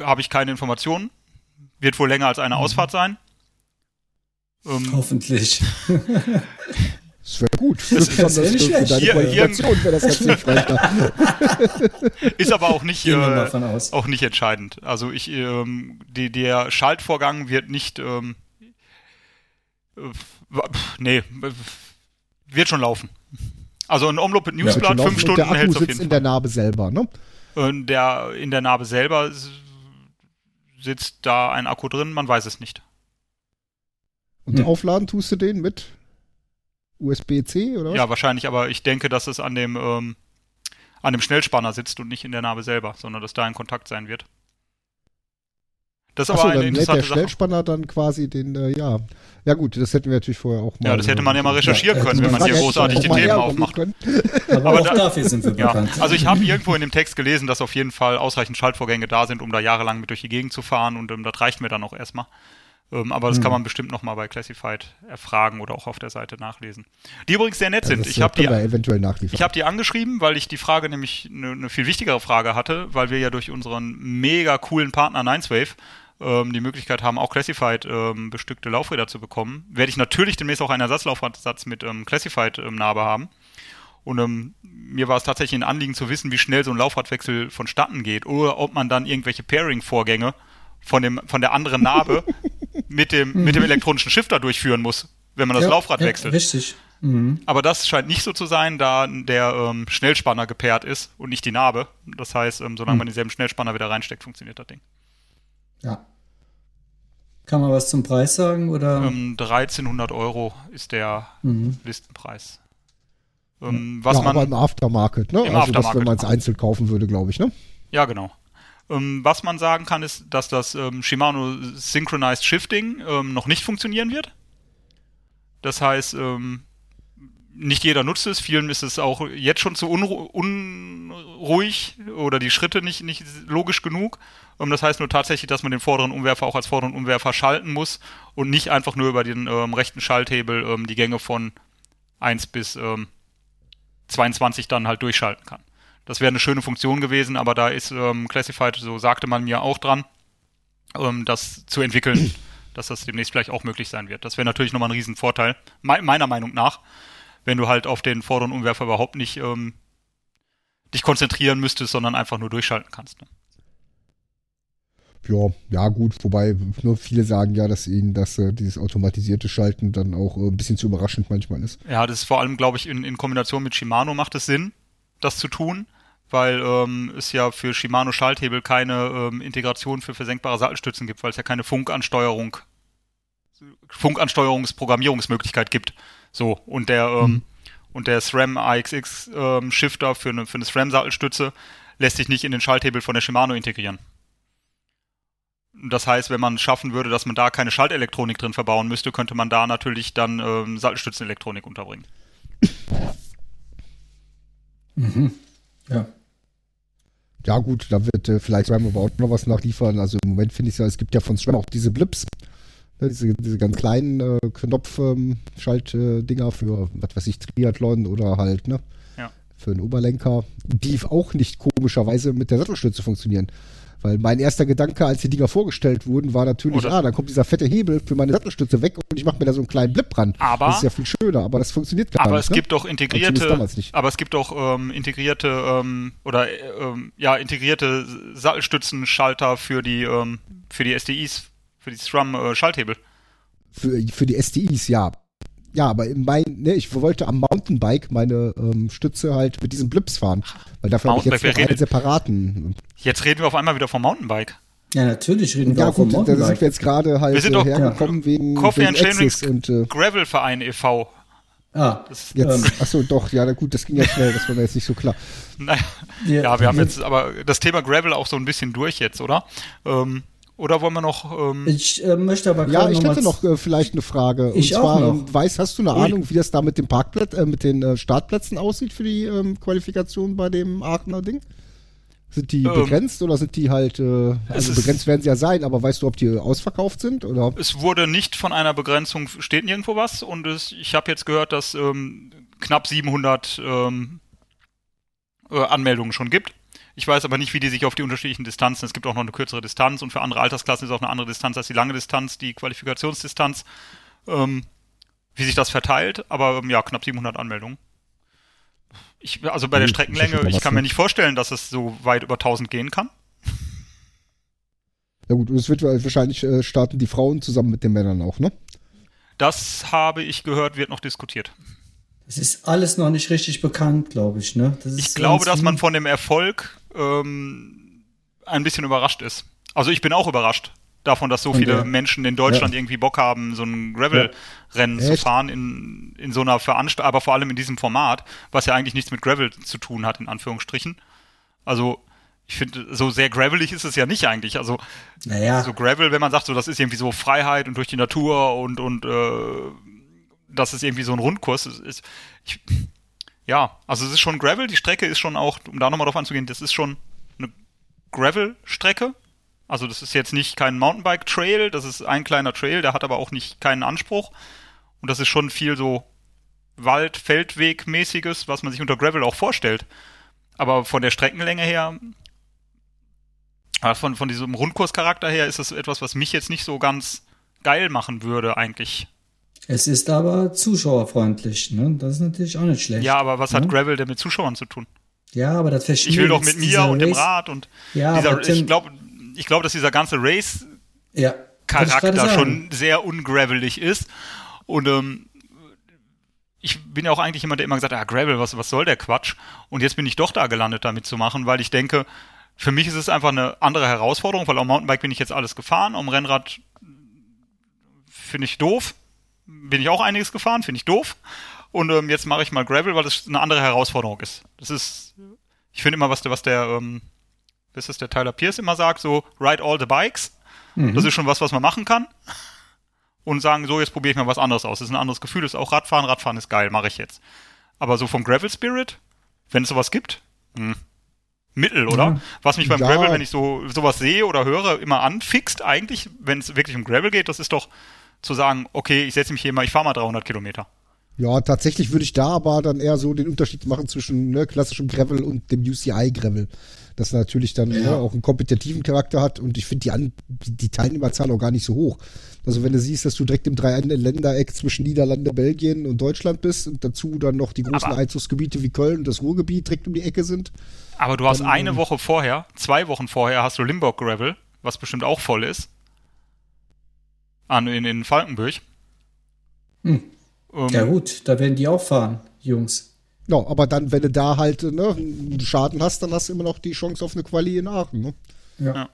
[SPEAKER 2] habe ich keine Informationen. Wird wohl länger als eine Ausfahrt sein. Ähm,
[SPEAKER 1] Hoffentlich.
[SPEAKER 3] Das wäre gut.
[SPEAKER 1] ist
[SPEAKER 3] Besonders
[SPEAKER 1] ja nicht
[SPEAKER 3] für, für deine
[SPEAKER 2] Hier-
[SPEAKER 3] Qualifikation wäre das da.
[SPEAKER 2] ist aber auch nicht, äh, auch nicht entscheidend. Also ich, ähm, die, der Schaltvorgang wird nicht, ähm, äh, nee, wird schon laufen. Also ein Omlop mit Newsblatt,
[SPEAKER 3] laufen.
[SPEAKER 2] fünf
[SPEAKER 3] Und
[SPEAKER 2] Stunden
[SPEAKER 3] der Akku
[SPEAKER 2] hält es auf
[SPEAKER 3] sitzt
[SPEAKER 2] jeden
[SPEAKER 3] in
[SPEAKER 2] Fall.
[SPEAKER 3] der Narbe selber, ne?
[SPEAKER 2] Und der in der Narbe selber sitzt da ein Akku drin, man weiß es nicht.
[SPEAKER 3] Und
[SPEAKER 1] Hm.
[SPEAKER 3] aufladen tust du den mit USB-C oder was?
[SPEAKER 2] Ja, wahrscheinlich, aber ich denke, dass es an dem, ähm, an dem Schnellspanner sitzt und nicht in der Narbe selber, sondern dass da ein Kontakt sein wird. Das ist
[SPEAKER 3] Achso,
[SPEAKER 2] aber eine
[SPEAKER 3] dann lädt der
[SPEAKER 2] interessante Sache.
[SPEAKER 3] Schnellspanner dann quasi den, äh, ja. Ja gut, das hätten wir natürlich vorher auch mal.
[SPEAKER 2] Ja, das hätte man ja mal recherchieren
[SPEAKER 1] Ja,
[SPEAKER 2] können, wenn
[SPEAKER 1] man
[SPEAKER 2] hier großartig die Themen aufmacht.
[SPEAKER 1] Aber,
[SPEAKER 2] aber
[SPEAKER 1] auch
[SPEAKER 2] da-
[SPEAKER 1] dafür sind wir
[SPEAKER 2] Ja,
[SPEAKER 1] bekannt.
[SPEAKER 2] also ich habe irgendwo in dem Text gelesen, dass auf jeden Fall ausreichend Schaltvorgänge da sind, um da jahrelang mit durch die Gegend zu fahren und ähm, das reicht mir dann auch erstmal. Ähm, aber das
[SPEAKER 1] Hm.
[SPEAKER 2] kann man bestimmt nochmal bei Classified erfragen oder auch auf der Seite nachlesen. Die übrigens sehr nett sind.
[SPEAKER 3] das
[SPEAKER 2] Ich habe die
[SPEAKER 3] können wir eventuell nachliefern.
[SPEAKER 2] Ich habe die angeschrieben, weil ich die Frage nämlich eine ne viel wichtigere Frage hatte, weil wir ja durch unseren mega coolen Partner Nineswave ähm, die Möglichkeit haben, auch Classified ähm, bestückte Laufräder zu bekommen. Werde ich natürlich demnächst auch einen Ersatzlaufradsatz mit ähm, Classified ähm, Narbe haben. Und ähm, mir war es tatsächlich ein Anliegen zu wissen, wie schnell so ein Laufradwechsel vonstatten geht oder ob man dann irgendwelche Pairing-Vorgänge von, dem, von der anderen Narbe mit, dem, mit dem elektronischen Shifter durchführen muss, wenn man das
[SPEAKER 1] Ja,
[SPEAKER 2] Laufrad
[SPEAKER 1] ja,
[SPEAKER 2] wechselt.
[SPEAKER 1] Richtig. Mhm.
[SPEAKER 2] Aber das scheint nicht so zu sein, da der ähm, Schnellspanner gepaart ist und nicht die Narbe. Das heißt, ähm, solange
[SPEAKER 1] Hm.
[SPEAKER 2] man denselben Schnellspanner wieder reinsteckt, funktioniert das Ding.
[SPEAKER 1] Ja. Kann man was zum Preis sagen? Oder?
[SPEAKER 2] Ähm, 1300 Euro ist der
[SPEAKER 1] Mhm.
[SPEAKER 2] Listenpreis. Ähm, was
[SPEAKER 3] ja, aber
[SPEAKER 2] man,
[SPEAKER 3] im Aftermarket, ne?
[SPEAKER 2] Im
[SPEAKER 3] also das,
[SPEAKER 2] Aftermarket.
[SPEAKER 3] wenn man es einzeln kaufen würde, glaube ich, ne?
[SPEAKER 2] ja genau. Ähm, was man sagen kann, ist, dass das ähm, Shimano Synchronized Shifting ähm, noch nicht funktionieren wird. Das heißt, nicht jeder nutzt es, vielen ist es auch jetzt schon zu unru unruhig oder die Schritte nicht, nicht logisch genug. Das heißt nur tatsächlich, dass man den vorderen Umwerfer auch als vorderen Umwerfer schalten muss und nicht einfach nur über den ähm, rechten Schalthebel ähm, die Gänge von 1 bis ähm, 22 dann halt durchschalten kann. Das wäre eine schöne Funktion gewesen, aber da ist ähm, Classified, so sagte man mir auch dran, ähm, das zu entwickeln, dass das demnächst vielleicht auch möglich sein wird. Das wäre natürlich nochmal ein Riesenvorteil, me meiner Meinung nach, wenn du halt auf den vorderen Umwerfer überhaupt nicht ähm, dich konzentrieren müsstest, sondern einfach nur durchschalten kannst. Ne?
[SPEAKER 3] Ja, ja gut, wobei nur viele sagen ja, dass ihnen das äh, dieses automatisierte Schalten dann auch äh, ein bisschen zu überraschend manchmal ist.
[SPEAKER 2] Ja, das ist vor allem, glaube ich, in, in Kombination mit Shimano macht es Sinn, das zu tun, weil ähm, es ja für Shimano Schalthebel keine ähm, Integration für versenkbare Sattelstützen gibt, weil es ja keine Funkansteuerung, Funkansteuerungsprogrammierungsmöglichkeit gibt. So, und der, ähm, und der SRAM AXX ähm, Shifter für eine, für eine SRAM-Sattelstütze lässt sich nicht in den Schalthebel von der Shimano integrieren. Das heißt, wenn man schaffen würde, dass man da keine Schaltelektronik drin verbauen müsste, könnte man da natürlich dann ähm, Sattelstützenelektronik unterbringen.
[SPEAKER 1] Mhm. Ja.
[SPEAKER 3] Ja gut, da wird äh, vielleicht SRAM aber auch noch was nachliefern. Also im Moment finde ich ja, es gibt ja von SRAM auch diese Blips, Ne, diese, diese ganz kleinen äh, Knopf-Schaltdinger für, was weiß ich, Triathlon oder halt, ne?
[SPEAKER 2] Ja.
[SPEAKER 3] Für einen Oberlenker, die auch nicht komischerweise mit der Sattelstütze funktionieren. Weil mein erster Gedanke, als die Dinger vorgestellt wurden, war natürlich,
[SPEAKER 2] Oder-
[SPEAKER 3] ah, dann kommt dieser fette Hebel für meine Sattelstütze weg und ich mache mir da so einen kleinen Blip dran.
[SPEAKER 2] Aber-
[SPEAKER 3] das ist ja viel schöner, aber das funktioniert gar
[SPEAKER 2] Aber
[SPEAKER 3] nicht.
[SPEAKER 2] es
[SPEAKER 3] ne?
[SPEAKER 2] gibt doch integrierte, aber es gibt doch ähm, integrierte ähm, oder äh, ähm, ja integrierte Sattelstützenschalter für die ähm, für die SDIs, für die SRAM äh, Schalthebel.
[SPEAKER 3] Für, für die SDIs, ja. Ja, aber in mein, ne, ich wollte am Mountainbike meine ähm, Stütze halt mit diesen Blips fahren. Weil dafür habe ich jetzt
[SPEAKER 2] Mountainbike,
[SPEAKER 3] noch einen separaten.
[SPEAKER 2] Jetzt reden wir auf einmal wieder vom Mountainbike.
[SPEAKER 1] Ja, natürlich reden wir
[SPEAKER 3] Ja
[SPEAKER 1] auch vom
[SPEAKER 3] gut, da sind
[SPEAKER 1] Mountainbike.
[SPEAKER 3] wir jetzt gerade halt
[SPEAKER 2] Wir sind
[SPEAKER 3] äh,
[SPEAKER 2] doch-
[SPEAKER 3] hergekommen wegen,
[SPEAKER 2] Coffee
[SPEAKER 3] wegen Access und äh,
[SPEAKER 2] Gravelverein e.V.
[SPEAKER 1] Ah,
[SPEAKER 2] Das,
[SPEAKER 3] jetzt,
[SPEAKER 1] Ähm.
[SPEAKER 3] achso, doch, ja, na gut, das ging ja schnell, das war mir jetzt nicht so klar.
[SPEAKER 2] naja,
[SPEAKER 1] Wir-
[SPEAKER 2] ja, wir haben jetzt aber das Thema Gravel auch so ein bisschen durch jetzt, oder? Ähm, oder wollen wir noch? Ähm,
[SPEAKER 1] ich äh, möchte aber
[SPEAKER 3] Ja, ich hätte noch äh, vielleicht eine Frage.
[SPEAKER 1] Ich
[SPEAKER 3] und
[SPEAKER 1] auch
[SPEAKER 3] zwar,
[SPEAKER 1] noch.
[SPEAKER 3] ähm, weiß, hast du eine. Ahnung, wie das da mit dem Parkplatz, äh, mit den äh, Startplätzen aussieht für die ähm, Qualifikation bei dem Aachener Ding? Sind die
[SPEAKER 2] Ähm,
[SPEAKER 3] begrenzt oder sind die halt, äh, also begrenzt werden sie ja sein, aber weißt du, ob die ausverkauft sind oder?
[SPEAKER 2] es wurde nicht von einer Begrenzung, steht nirgendwo was und es, ich habe jetzt gehört, dass ähm, knapp 700 ähm, äh, Anmeldungen schon gibt. Ich weiß aber nicht, wie die sich auf die unterschiedlichen Distanzen, es gibt auch noch eine kürzere Distanz und für andere Altersklassen ist auch eine andere Distanz als die lange Distanz, die Qualifikationsdistanz, ähm, wie sich das verteilt, aber ähm, ja, knapp 700 Anmeldungen. Ich, also bei der Streckenlänge, ich kann mir nicht vorstellen, dass es so weit über 1000 gehen kann.
[SPEAKER 3] Ja gut, und es wird wahrscheinlich äh, starten die Frauen zusammen mit den Männern auch, ne?
[SPEAKER 2] Das habe ich gehört, wird noch diskutiert.
[SPEAKER 1] Es ist alles noch nicht richtig bekannt, glaube ich. Ne?
[SPEAKER 2] Ich glaube, dass man von dem Erfolg ähm, ein bisschen überrascht ist. Also ich bin auch überrascht davon, dass so viele
[SPEAKER 1] der-
[SPEAKER 2] Menschen in Deutschland
[SPEAKER 1] Ja.
[SPEAKER 2] irgendwie Bock haben, so ein Gravel-Rennen zu
[SPEAKER 3] Echt?
[SPEAKER 2] fahren in, in so einer Veranstaltung, aber vor allem in diesem Format, was ja eigentlich nichts mit Gravel zu tun hat, in Anführungsstrichen. Also ich finde, so sehr gravelig ist es ja nicht eigentlich. Also
[SPEAKER 1] Naja,
[SPEAKER 2] so Gravel, wenn man sagt, so das ist irgendwie so Freiheit und durch die Natur und und äh, das ist irgendwie so ein Rundkurs. Ist, ich, ja, also es ist schon Gravel. Die Strecke ist schon auch, um da nochmal drauf anzugehen, das ist schon eine Gravel-Strecke. Also das ist jetzt nicht kein Mountainbike-Trail, das ist ein kleiner Trail, der hat aber auch nicht keinen Anspruch. Und das ist schon viel so Wald-, Feldweg-mäßiges, was man sich unter Gravel auch vorstellt. Aber von der Streckenlänge her aber von, von diesem Rundkurscharakter her ist es etwas, was mich jetzt nicht so ganz geil machen würde, eigentlich.
[SPEAKER 1] Es ist aber zuschauerfreundlich. Ne? Das ist natürlich auch nicht schlecht.
[SPEAKER 2] Ja, aber was hat
[SPEAKER 1] ne?
[SPEAKER 2] Gravel denn mit Zuschauern zu tun?
[SPEAKER 1] Ja, aber das
[SPEAKER 2] Ich will doch mit mir und dem
[SPEAKER 1] Race-
[SPEAKER 2] Rad und
[SPEAKER 1] Ja,
[SPEAKER 2] dieser, ich glaube, ich glaube, dass dieser ganze
[SPEAKER 1] ja, ich gerade sagen.
[SPEAKER 2] schon sehr ungravelig ist. Und ähm, ich bin ja auch eigentlich jemand, der immer gesagt hat, ah, Gravel, was, was soll der Quatsch? Und jetzt bin ich doch da gelandet, damit zu machen, weil ich denke, für mich ist es einfach eine andere Herausforderung, weil am Mountainbike bin ich jetzt alles gefahren, am Rennrad finde ich doof. Bin ich auch einiges gefahren, finde ich doof. Und ähm, jetzt mache ich mal Gravel, weil das eine andere Herausforderung ist. Das ist, ich finde immer, was der, was der, ähm, was ist der Tyler Pierce immer sagt, so ride all the bikes. Das ist schon was, was man machen kann. Und sagen, so, jetzt probiere ich mal was anderes aus. Das ist ein anderes Gefühl, das ist auch Radfahren. Radfahren ist geil, mache ich jetzt. Aber so vom Gravel Spirit, wenn es sowas gibt, hm, Mittel, oder?
[SPEAKER 1] Ja.
[SPEAKER 2] Was mich beim
[SPEAKER 3] Ja.
[SPEAKER 2] Gravel, wenn ich so sowas sehe oder höre, immer anfixt, eigentlich, wenn es wirklich um Gravel geht, das ist doch zu sagen, okay, ich setze mich hier mal, ich fahre mal 300 Kilometer.
[SPEAKER 3] Ja, tatsächlich würde ich da aber dann eher so den Unterschied machen zwischen ne, klassischem Gravel und dem UCI-Gravel. Das natürlich dann ne, auch einen kompetitiven Charakter hat und ich finde die die Teilnehmerzahl auch gar nicht so hoch. Also wenn du siehst, dass du direkt im Dreiländereck zwischen Niederlande, Belgien und Deutschland bist und dazu dann noch die großen
[SPEAKER 2] Aber-
[SPEAKER 3] Einzugsgebiete wie Köln und das Ruhrgebiet direkt um die Ecke sind.
[SPEAKER 2] Aber du hast
[SPEAKER 3] Dann,
[SPEAKER 2] eine
[SPEAKER 3] ähm,
[SPEAKER 2] Woche vorher, zwei Wochen vorher hast du Limburg Gravel, was bestimmt auch voll ist. An, in, in Falkenburg.
[SPEAKER 1] Hm.
[SPEAKER 2] Ähm,
[SPEAKER 1] Ja gut, da werden die auch fahren, Jungs.
[SPEAKER 3] Ja, aber dann, wenn du da halt ne, einen Schaden hast, dann hast du immer noch die Chance auf eine Quali in Aachen. Ne?
[SPEAKER 2] Ja,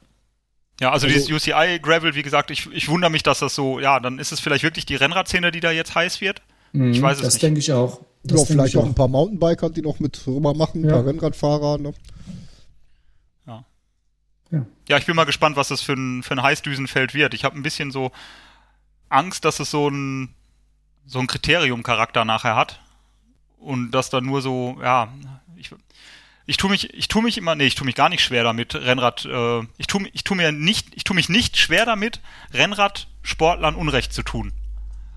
[SPEAKER 2] also,
[SPEAKER 3] Also-
[SPEAKER 2] dieses UCI Gravel, wie gesagt, ich, ich wundere mich, dass das so, ja, dann ist es vielleicht wirklich die Rennradszene, die da jetzt heiß wird. Ich weiß es
[SPEAKER 1] das
[SPEAKER 2] nicht.
[SPEAKER 1] denke ich auch. Das
[SPEAKER 3] ja, vielleicht
[SPEAKER 1] ich
[SPEAKER 3] auch ein paar Mountainbiker, die noch mit rüber machen, ein
[SPEAKER 1] Ja.
[SPEAKER 3] paar Rennradfahrer. Ne?
[SPEAKER 1] Ja.
[SPEAKER 2] Ja, ich bin mal gespannt, was das für ein, für ein Heißdüsenfeld wird. Ich habe ein bisschen so Angst, dass es so ein, so ein Kriterium-Charakter nachher hat. Und dass da nur so, ja, ich, ich tue mich, ich tue mich immer, nee, ich tue mich gar nicht schwer damit, Rennrad, äh, ich tue, ich tue mir nicht, ich tue mich nicht schwer damit, Rennradsportlern Unrecht zu tun.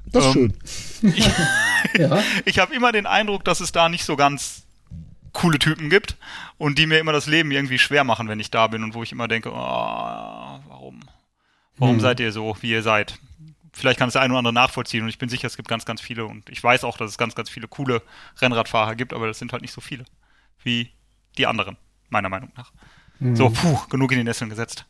[SPEAKER 3] Das ist
[SPEAKER 2] Ähm,
[SPEAKER 3] schön.
[SPEAKER 2] Ich,
[SPEAKER 1] Ja.
[SPEAKER 2] ich habe immer den Eindruck, dass es da nicht so ganz coole Typen gibt und die mir immer das Leben irgendwie schwer machen, wenn ich da bin und wo ich immer denke, oh, warum? Warum seid ihr so, wie ihr seid? Vielleicht kann es der eine oder andere nachvollziehen und ich bin sicher, es gibt ganz, ganz viele und ich weiß auch, dass es ganz, ganz viele coole Rennradfahrer gibt, aber das sind halt nicht so viele wie die anderen, meiner Meinung nach. So, puh, genug in die Nesseln gesetzt.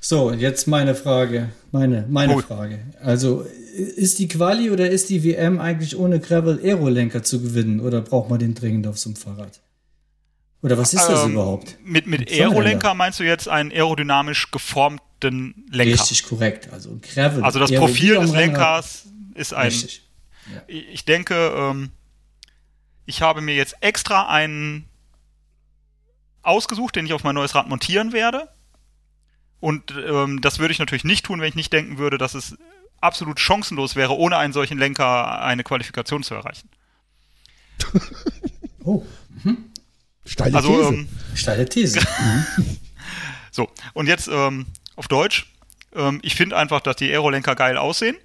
[SPEAKER 1] So, und jetzt meine Frage. Meine, meine
[SPEAKER 2] Oh.
[SPEAKER 1] Frage. Also, ist die Quali oder ist die WM eigentlich ohne Gravel Aerolenker zu gewinnen oder braucht man den dringend auf so einem Fahrrad? Oder was ist das
[SPEAKER 2] Ähm,
[SPEAKER 1] überhaupt?
[SPEAKER 2] Mit, mit. Aerolenker meinst du jetzt einen aerodynamisch geformten Lenker?
[SPEAKER 1] Richtig korrekt. Also Gravel.
[SPEAKER 2] Also das
[SPEAKER 1] Aero-
[SPEAKER 2] Profil des. Lenkers ist ein.
[SPEAKER 1] Richtig.
[SPEAKER 2] Ich denke, ähm, ich habe mir jetzt extra einen ausgesucht, den ich auf mein neues Rad montieren werde. Und ähm, das würde ich natürlich nicht tun, wenn ich nicht denken würde, dass es absolut chancenlos wäre, ohne einen solchen Lenker eine Qualifikation zu erreichen.
[SPEAKER 1] Oh,
[SPEAKER 3] Steile
[SPEAKER 2] Also,
[SPEAKER 3] These.
[SPEAKER 2] ähm,
[SPEAKER 1] steile These.
[SPEAKER 2] so, und jetzt ähm, auf Deutsch. Ähm, ich finde einfach, dass die Aerolenker geil aussehen.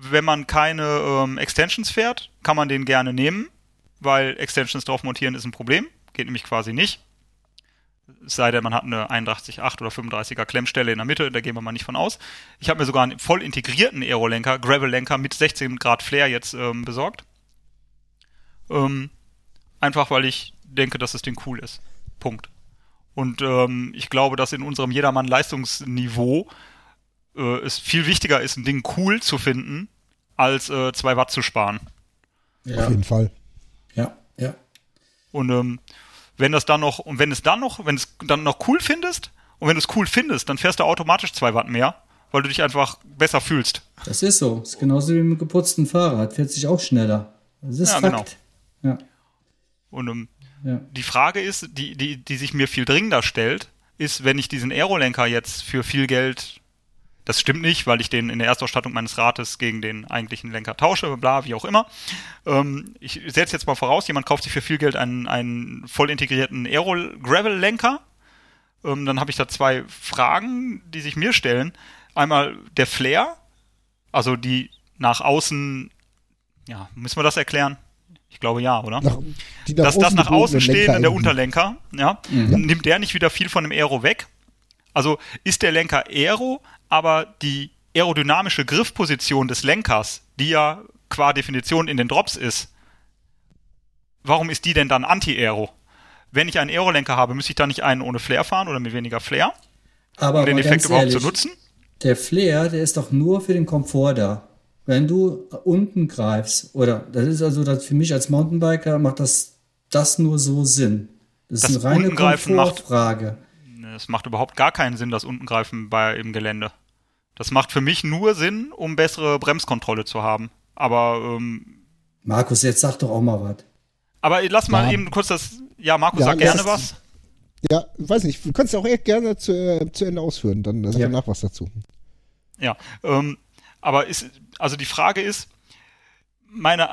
[SPEAKER 2] Wenn man keine ähm, Extensions fährt, kann man den gerne nehmen, weil Extensions drauf montieren ist ein Problem. Geht nämlich quasi nicht. Es sei denn, man hat eine 81,8 oder 35er Klemmstelle in der Mitte, da gehen wir mal nicht von aus. Ich habe mir sogar einen voll integrierten Aerolenker, Gravel-Lenker mit 16 Grad Flair jetzt ähm, besorgt. Ähm, einfach weil ich denke, dass das Ding cool ist. Punkt. Und ähm, ich glaube, dass in unserem Jedermann-Leistungsniveau äh, es viel wichtiger ist, ein Ding cool zu finden, als äh, zwei Watt zu sparen.
[SPEAKER 3] Auf
[SPEAKER 1] ja,
[SPEAKER 3] jeden Fall.
[SPEAKER 1] ja, ja.
[SPEAKER 2] Und ähm, wenn das dann noch, und wenn es dann noch, wenn es dann noch cool findest, und wenn du es cool findest, dann fährst du automatisch zwei Watt mehr, weil du dich einfach besser fühlst.
[SPEAKER 1] Das ist so. Das ist genauso wie mit einem geputzten Fahrrad. Fährt sich auch schneller. Das ist
[SPEAKER 2] Ja,
[SPEAKER 1] Fakt. Ja,
[SPEAKER 2] Und ähm,
[SPEAKER 1] ja.
[SPEAKER 2] die Frage ist, die, die, die sich mir viel dringender stellt, ist, wenn ich diesen Aerolenker jetzt für viel Geld, das stimmt nicht, weil ich den in der Erstausstattung meines Rates gegen den eigentlichen Lenker tausche, bla, wie auch immer. Ähm, ich setze jetzt mal voraus, jemand kauft sich für viel Geld einen, einen voll integrierten Aero-Gravel-Lenker. Ähm, dann habe ich da zwei Fragen, die sich mir stellen. Einmal der Flair, also die nach außen, ja, müssen wir das erklären? Ich glaube ja, oder?
[SPEAKER 3] Nach, die nach
[SPEAKER 2] dass das nach außen stehende, der. Unterlenker, ja, nimmt der nicht wieder viel von dem Aero weg? Also ist der Lenker Aero, aber die aerodynamische Griffposition des Lenkers, die ja qua Definition in den Drops ist, warum ist die denn dann Anti-Aero? Wenn ich einen Aero-Lenker habe, müsste ich da nicht einen ohne Flair fahren oder mit weniger Flair,
[SPEAKER 1] Aber
[SPEAKER 2] um den Effekt überhaupt
[SPEAKER 1] ehrlich,
[SPEAKER 2] zu nutzen?
[SPEAKER 1] Der Flair, der ist doch nur für den Komfort da. Wenn du unten greifst, oder das ist also das für mich als Mountainbiker macht das, das nur so Sinn. Das,
[SPEAKER 2] Das
[SPEAKER 1] ist eine reine Komfortfrage.
[SPEAKER 2] Es macht überhaupt gar keinen Sinn, das Untengreifen bei im Gelände. Das macht für mich nur Sinn, um bessere Bremskontrolle zu haben. Aber ähm,
[SPEAKER 1] Markus, jetzt sag doch auch mal was.
[SPEAKER 2] Aber lass mal
[SPEAKER 3] Ja.
[SPEAKER 2] eben kurz das. Ja, Markus,
[SPEAKER 3] Ja,
[SPEAKER 2] sag gerne was.
[SPEAKER 3] Ja, weiß nicht. Du kannst ja auch echt gerne zu, äh, zu Ende ausführen. Dann sag
[SPEAKER 1] Ja.
[SPEAKER 3] danach was dazu.
[SPEAKER 2] Ja. Ähm, aber ist, also die Frage ist, meine,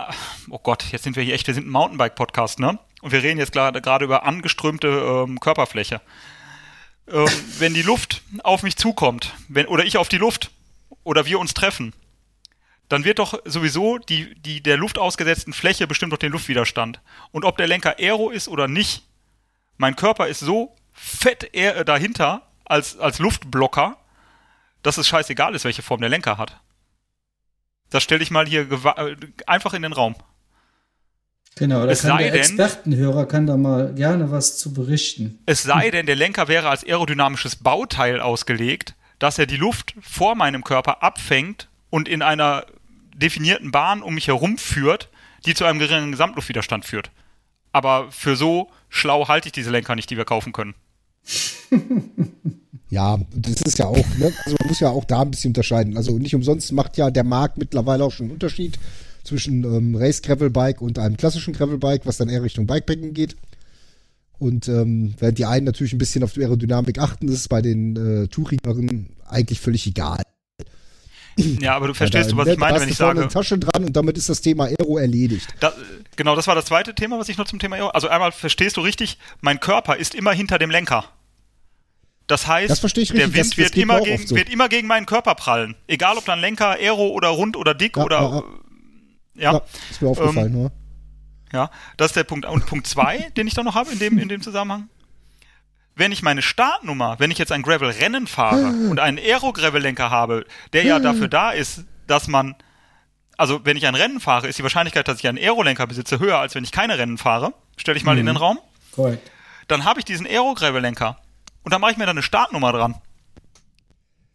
[SPEAKER 2] oh Gott, jetzt sind wir hier echt, wir sind ein Mountainbike-Podcast, ne? Und wir reden jetzt gerade über angeströmte ähm, Körperfläche. Ähm, wenn die Luft auf mich zukommt, wenn, oder ich auf die Luft, oder wir uns treffen, dann wird doch sowieso die, die der Luft ausgesetzten Fläche bestimmt doch den Luftwiderstand. Und ob der Lenker Aero ist oder nicht, mein Körper ist so fett äh, dahinter als, als Luftblocker, dass es scheißegal ist, welche Form der Lenker hat. Das stelle ich mal hier äh, einfach in den Raum.
[SPEAKER 1] Genau, da
[SPEAKER 2] Es
[SPEAKER 1] kann der
[SPEAKER 2] denn-
[SPEAKER 1] Expertenhörer kann da mal gerne was zu berichten.
[SPEAKER 2] Es sei denn, der Lenker wäre als aerodynamisches Bauteil ausgelegt, dass er die Luft vor meinem Körper abfängt und in einer definierten Bahn um mich herum führt, die zu einem geringen Gesamtluftwiderstand führt. Aber für so schlau halte ich diese Lenker nicht, die wir kaufen können.
[SPEAKER 3] Ja, das ist ja auch, ne? Also man muss ja auch da ein bisschen unterscheiden. Also nicht umsonst macht ja der Markt mittlerweile auch schon einen Unterschied zwischen ähm, Race Gravel Bike und einem klassischen Gravel Bike, was dann eher Richtung Bikepacking geht. Und ähm, während die einen natürlich ein bisschen auf die Aerodynamik achten, ist es bei den äh, Tourigeren eigentlich völlig egal.
[SPEAKER 2] Ja, aber du verstehst
[SPEAKER 3] Ja,
[SPEAKER 2] was
[SPEAKER 3] da-
[SPEAKER 2] ich meine, wenn ich sage,
[SPEAKER 3] eine Tasche dran und damit ist das Thema Aero erledigt.
[SPEAKER 2] da, Genau, das war das zweite Thema, was ich noch zum Thema Aero. Also einmal verstehst du richtig, mein Körper ist immer hinter dem Lenker. Das heißt,
[SPEAKER 3] Das
[SPEAKER 2] der
[SPEAKER 3] richtig,
[SPEAKER 2] Wind
[SPEAKER 3] das- das
[SPEAKER 2] wird, immer gegen,
[SPEAKER 3] so.
[SPEAKER 2] wird immer gegen meinen Körper prallen. Egal ob dann Lenker, Aero oder rund oder dick
[SPEAKER 3] Ja,
[SPEAKER 2] oder
[SPEAKER 3] ja, ja.
[SPEAKER 2] ja.
[SPEAKER 3] Ist mir aufgefallen,
[SPEAKER 2] Ähm,
[SPEAKER 3] ne?
[SPEAKER 2] Ja, das ist der Punkt. Und Punkt zwei, den ich da noch habe in dem, in dem Zusammenhang. Wenn ich meine Startnummer, wenn ich jetzt ein Gravel-Rennen fahre und einen Aero-Gravel-Lenker habe, der ja dafür da ist, dass man, also wenn ich ein Rennen fahre, ist die Wahrscheinlichkeit, dass ich einen Aero-Lenker besitze, höher, als wenn ich keine Rennen fahre. Stelle ich mal in den Raum.
[SPEAKER 1] Korrekt.
[SPEAKER 2] Dann habe ich diesen Aero-Gravel-Lenker. Und dann mache ich mir dann eine Startnummer dran.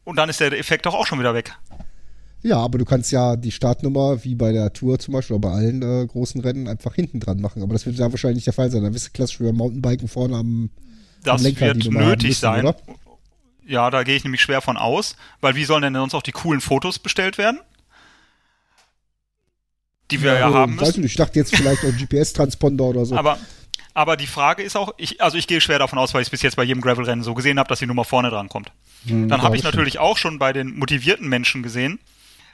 [SPEAKER 2] Und dann ist der Effekt doch auch schon wieder weg.
[SPEAKER 3] Ja, aber du kannst ja die Startnummer, wie bei der Tour zum Beispiel, oder bei allen äh, großen Rennen, einfach hinten dran machen. Aber das wird ja wahrscheinlich nicht der Fall sein. Dann wirst du klassisch beim Mountainbiken vorne am,
[SPEAKER 2] Das
[SPEAKER 3] am Lenker
[SPEAKER 2] wird
[SPEAKER 3] die Nummer haben
[SPEAKER 2] nötig
[SPEAKER 3] müssen,
[SPEAKER 2] sein.
[SPEAKER 3] oder?
[SPEAKER 2] Ja, da gehe ich nämlich schwer von aus, weil wie sollen denn sonst auch die coolen Fotos bestellt werden? Die wir ja,
[SPEAKER 3] Äh,
[SPEAKER 2] haben
[SPEAKER 3] Weiß
[SPEAKER 2] müssen.
[SPEAKER 3] ich nicht, ich dachte jetzt vielleicht auch GPS-Transponder oder so.
[SPEAKER 2] Aber, aber die Frage ist auch, ich, also ich gehe schwer davon aus, weil ich es bis jetzt bei jedem Gravel-Rennen so gesehen habe, dass die Nummer vorne dran kommt. Dann habe ich natürlich auch schon bei den motivierten Menschen gesehen,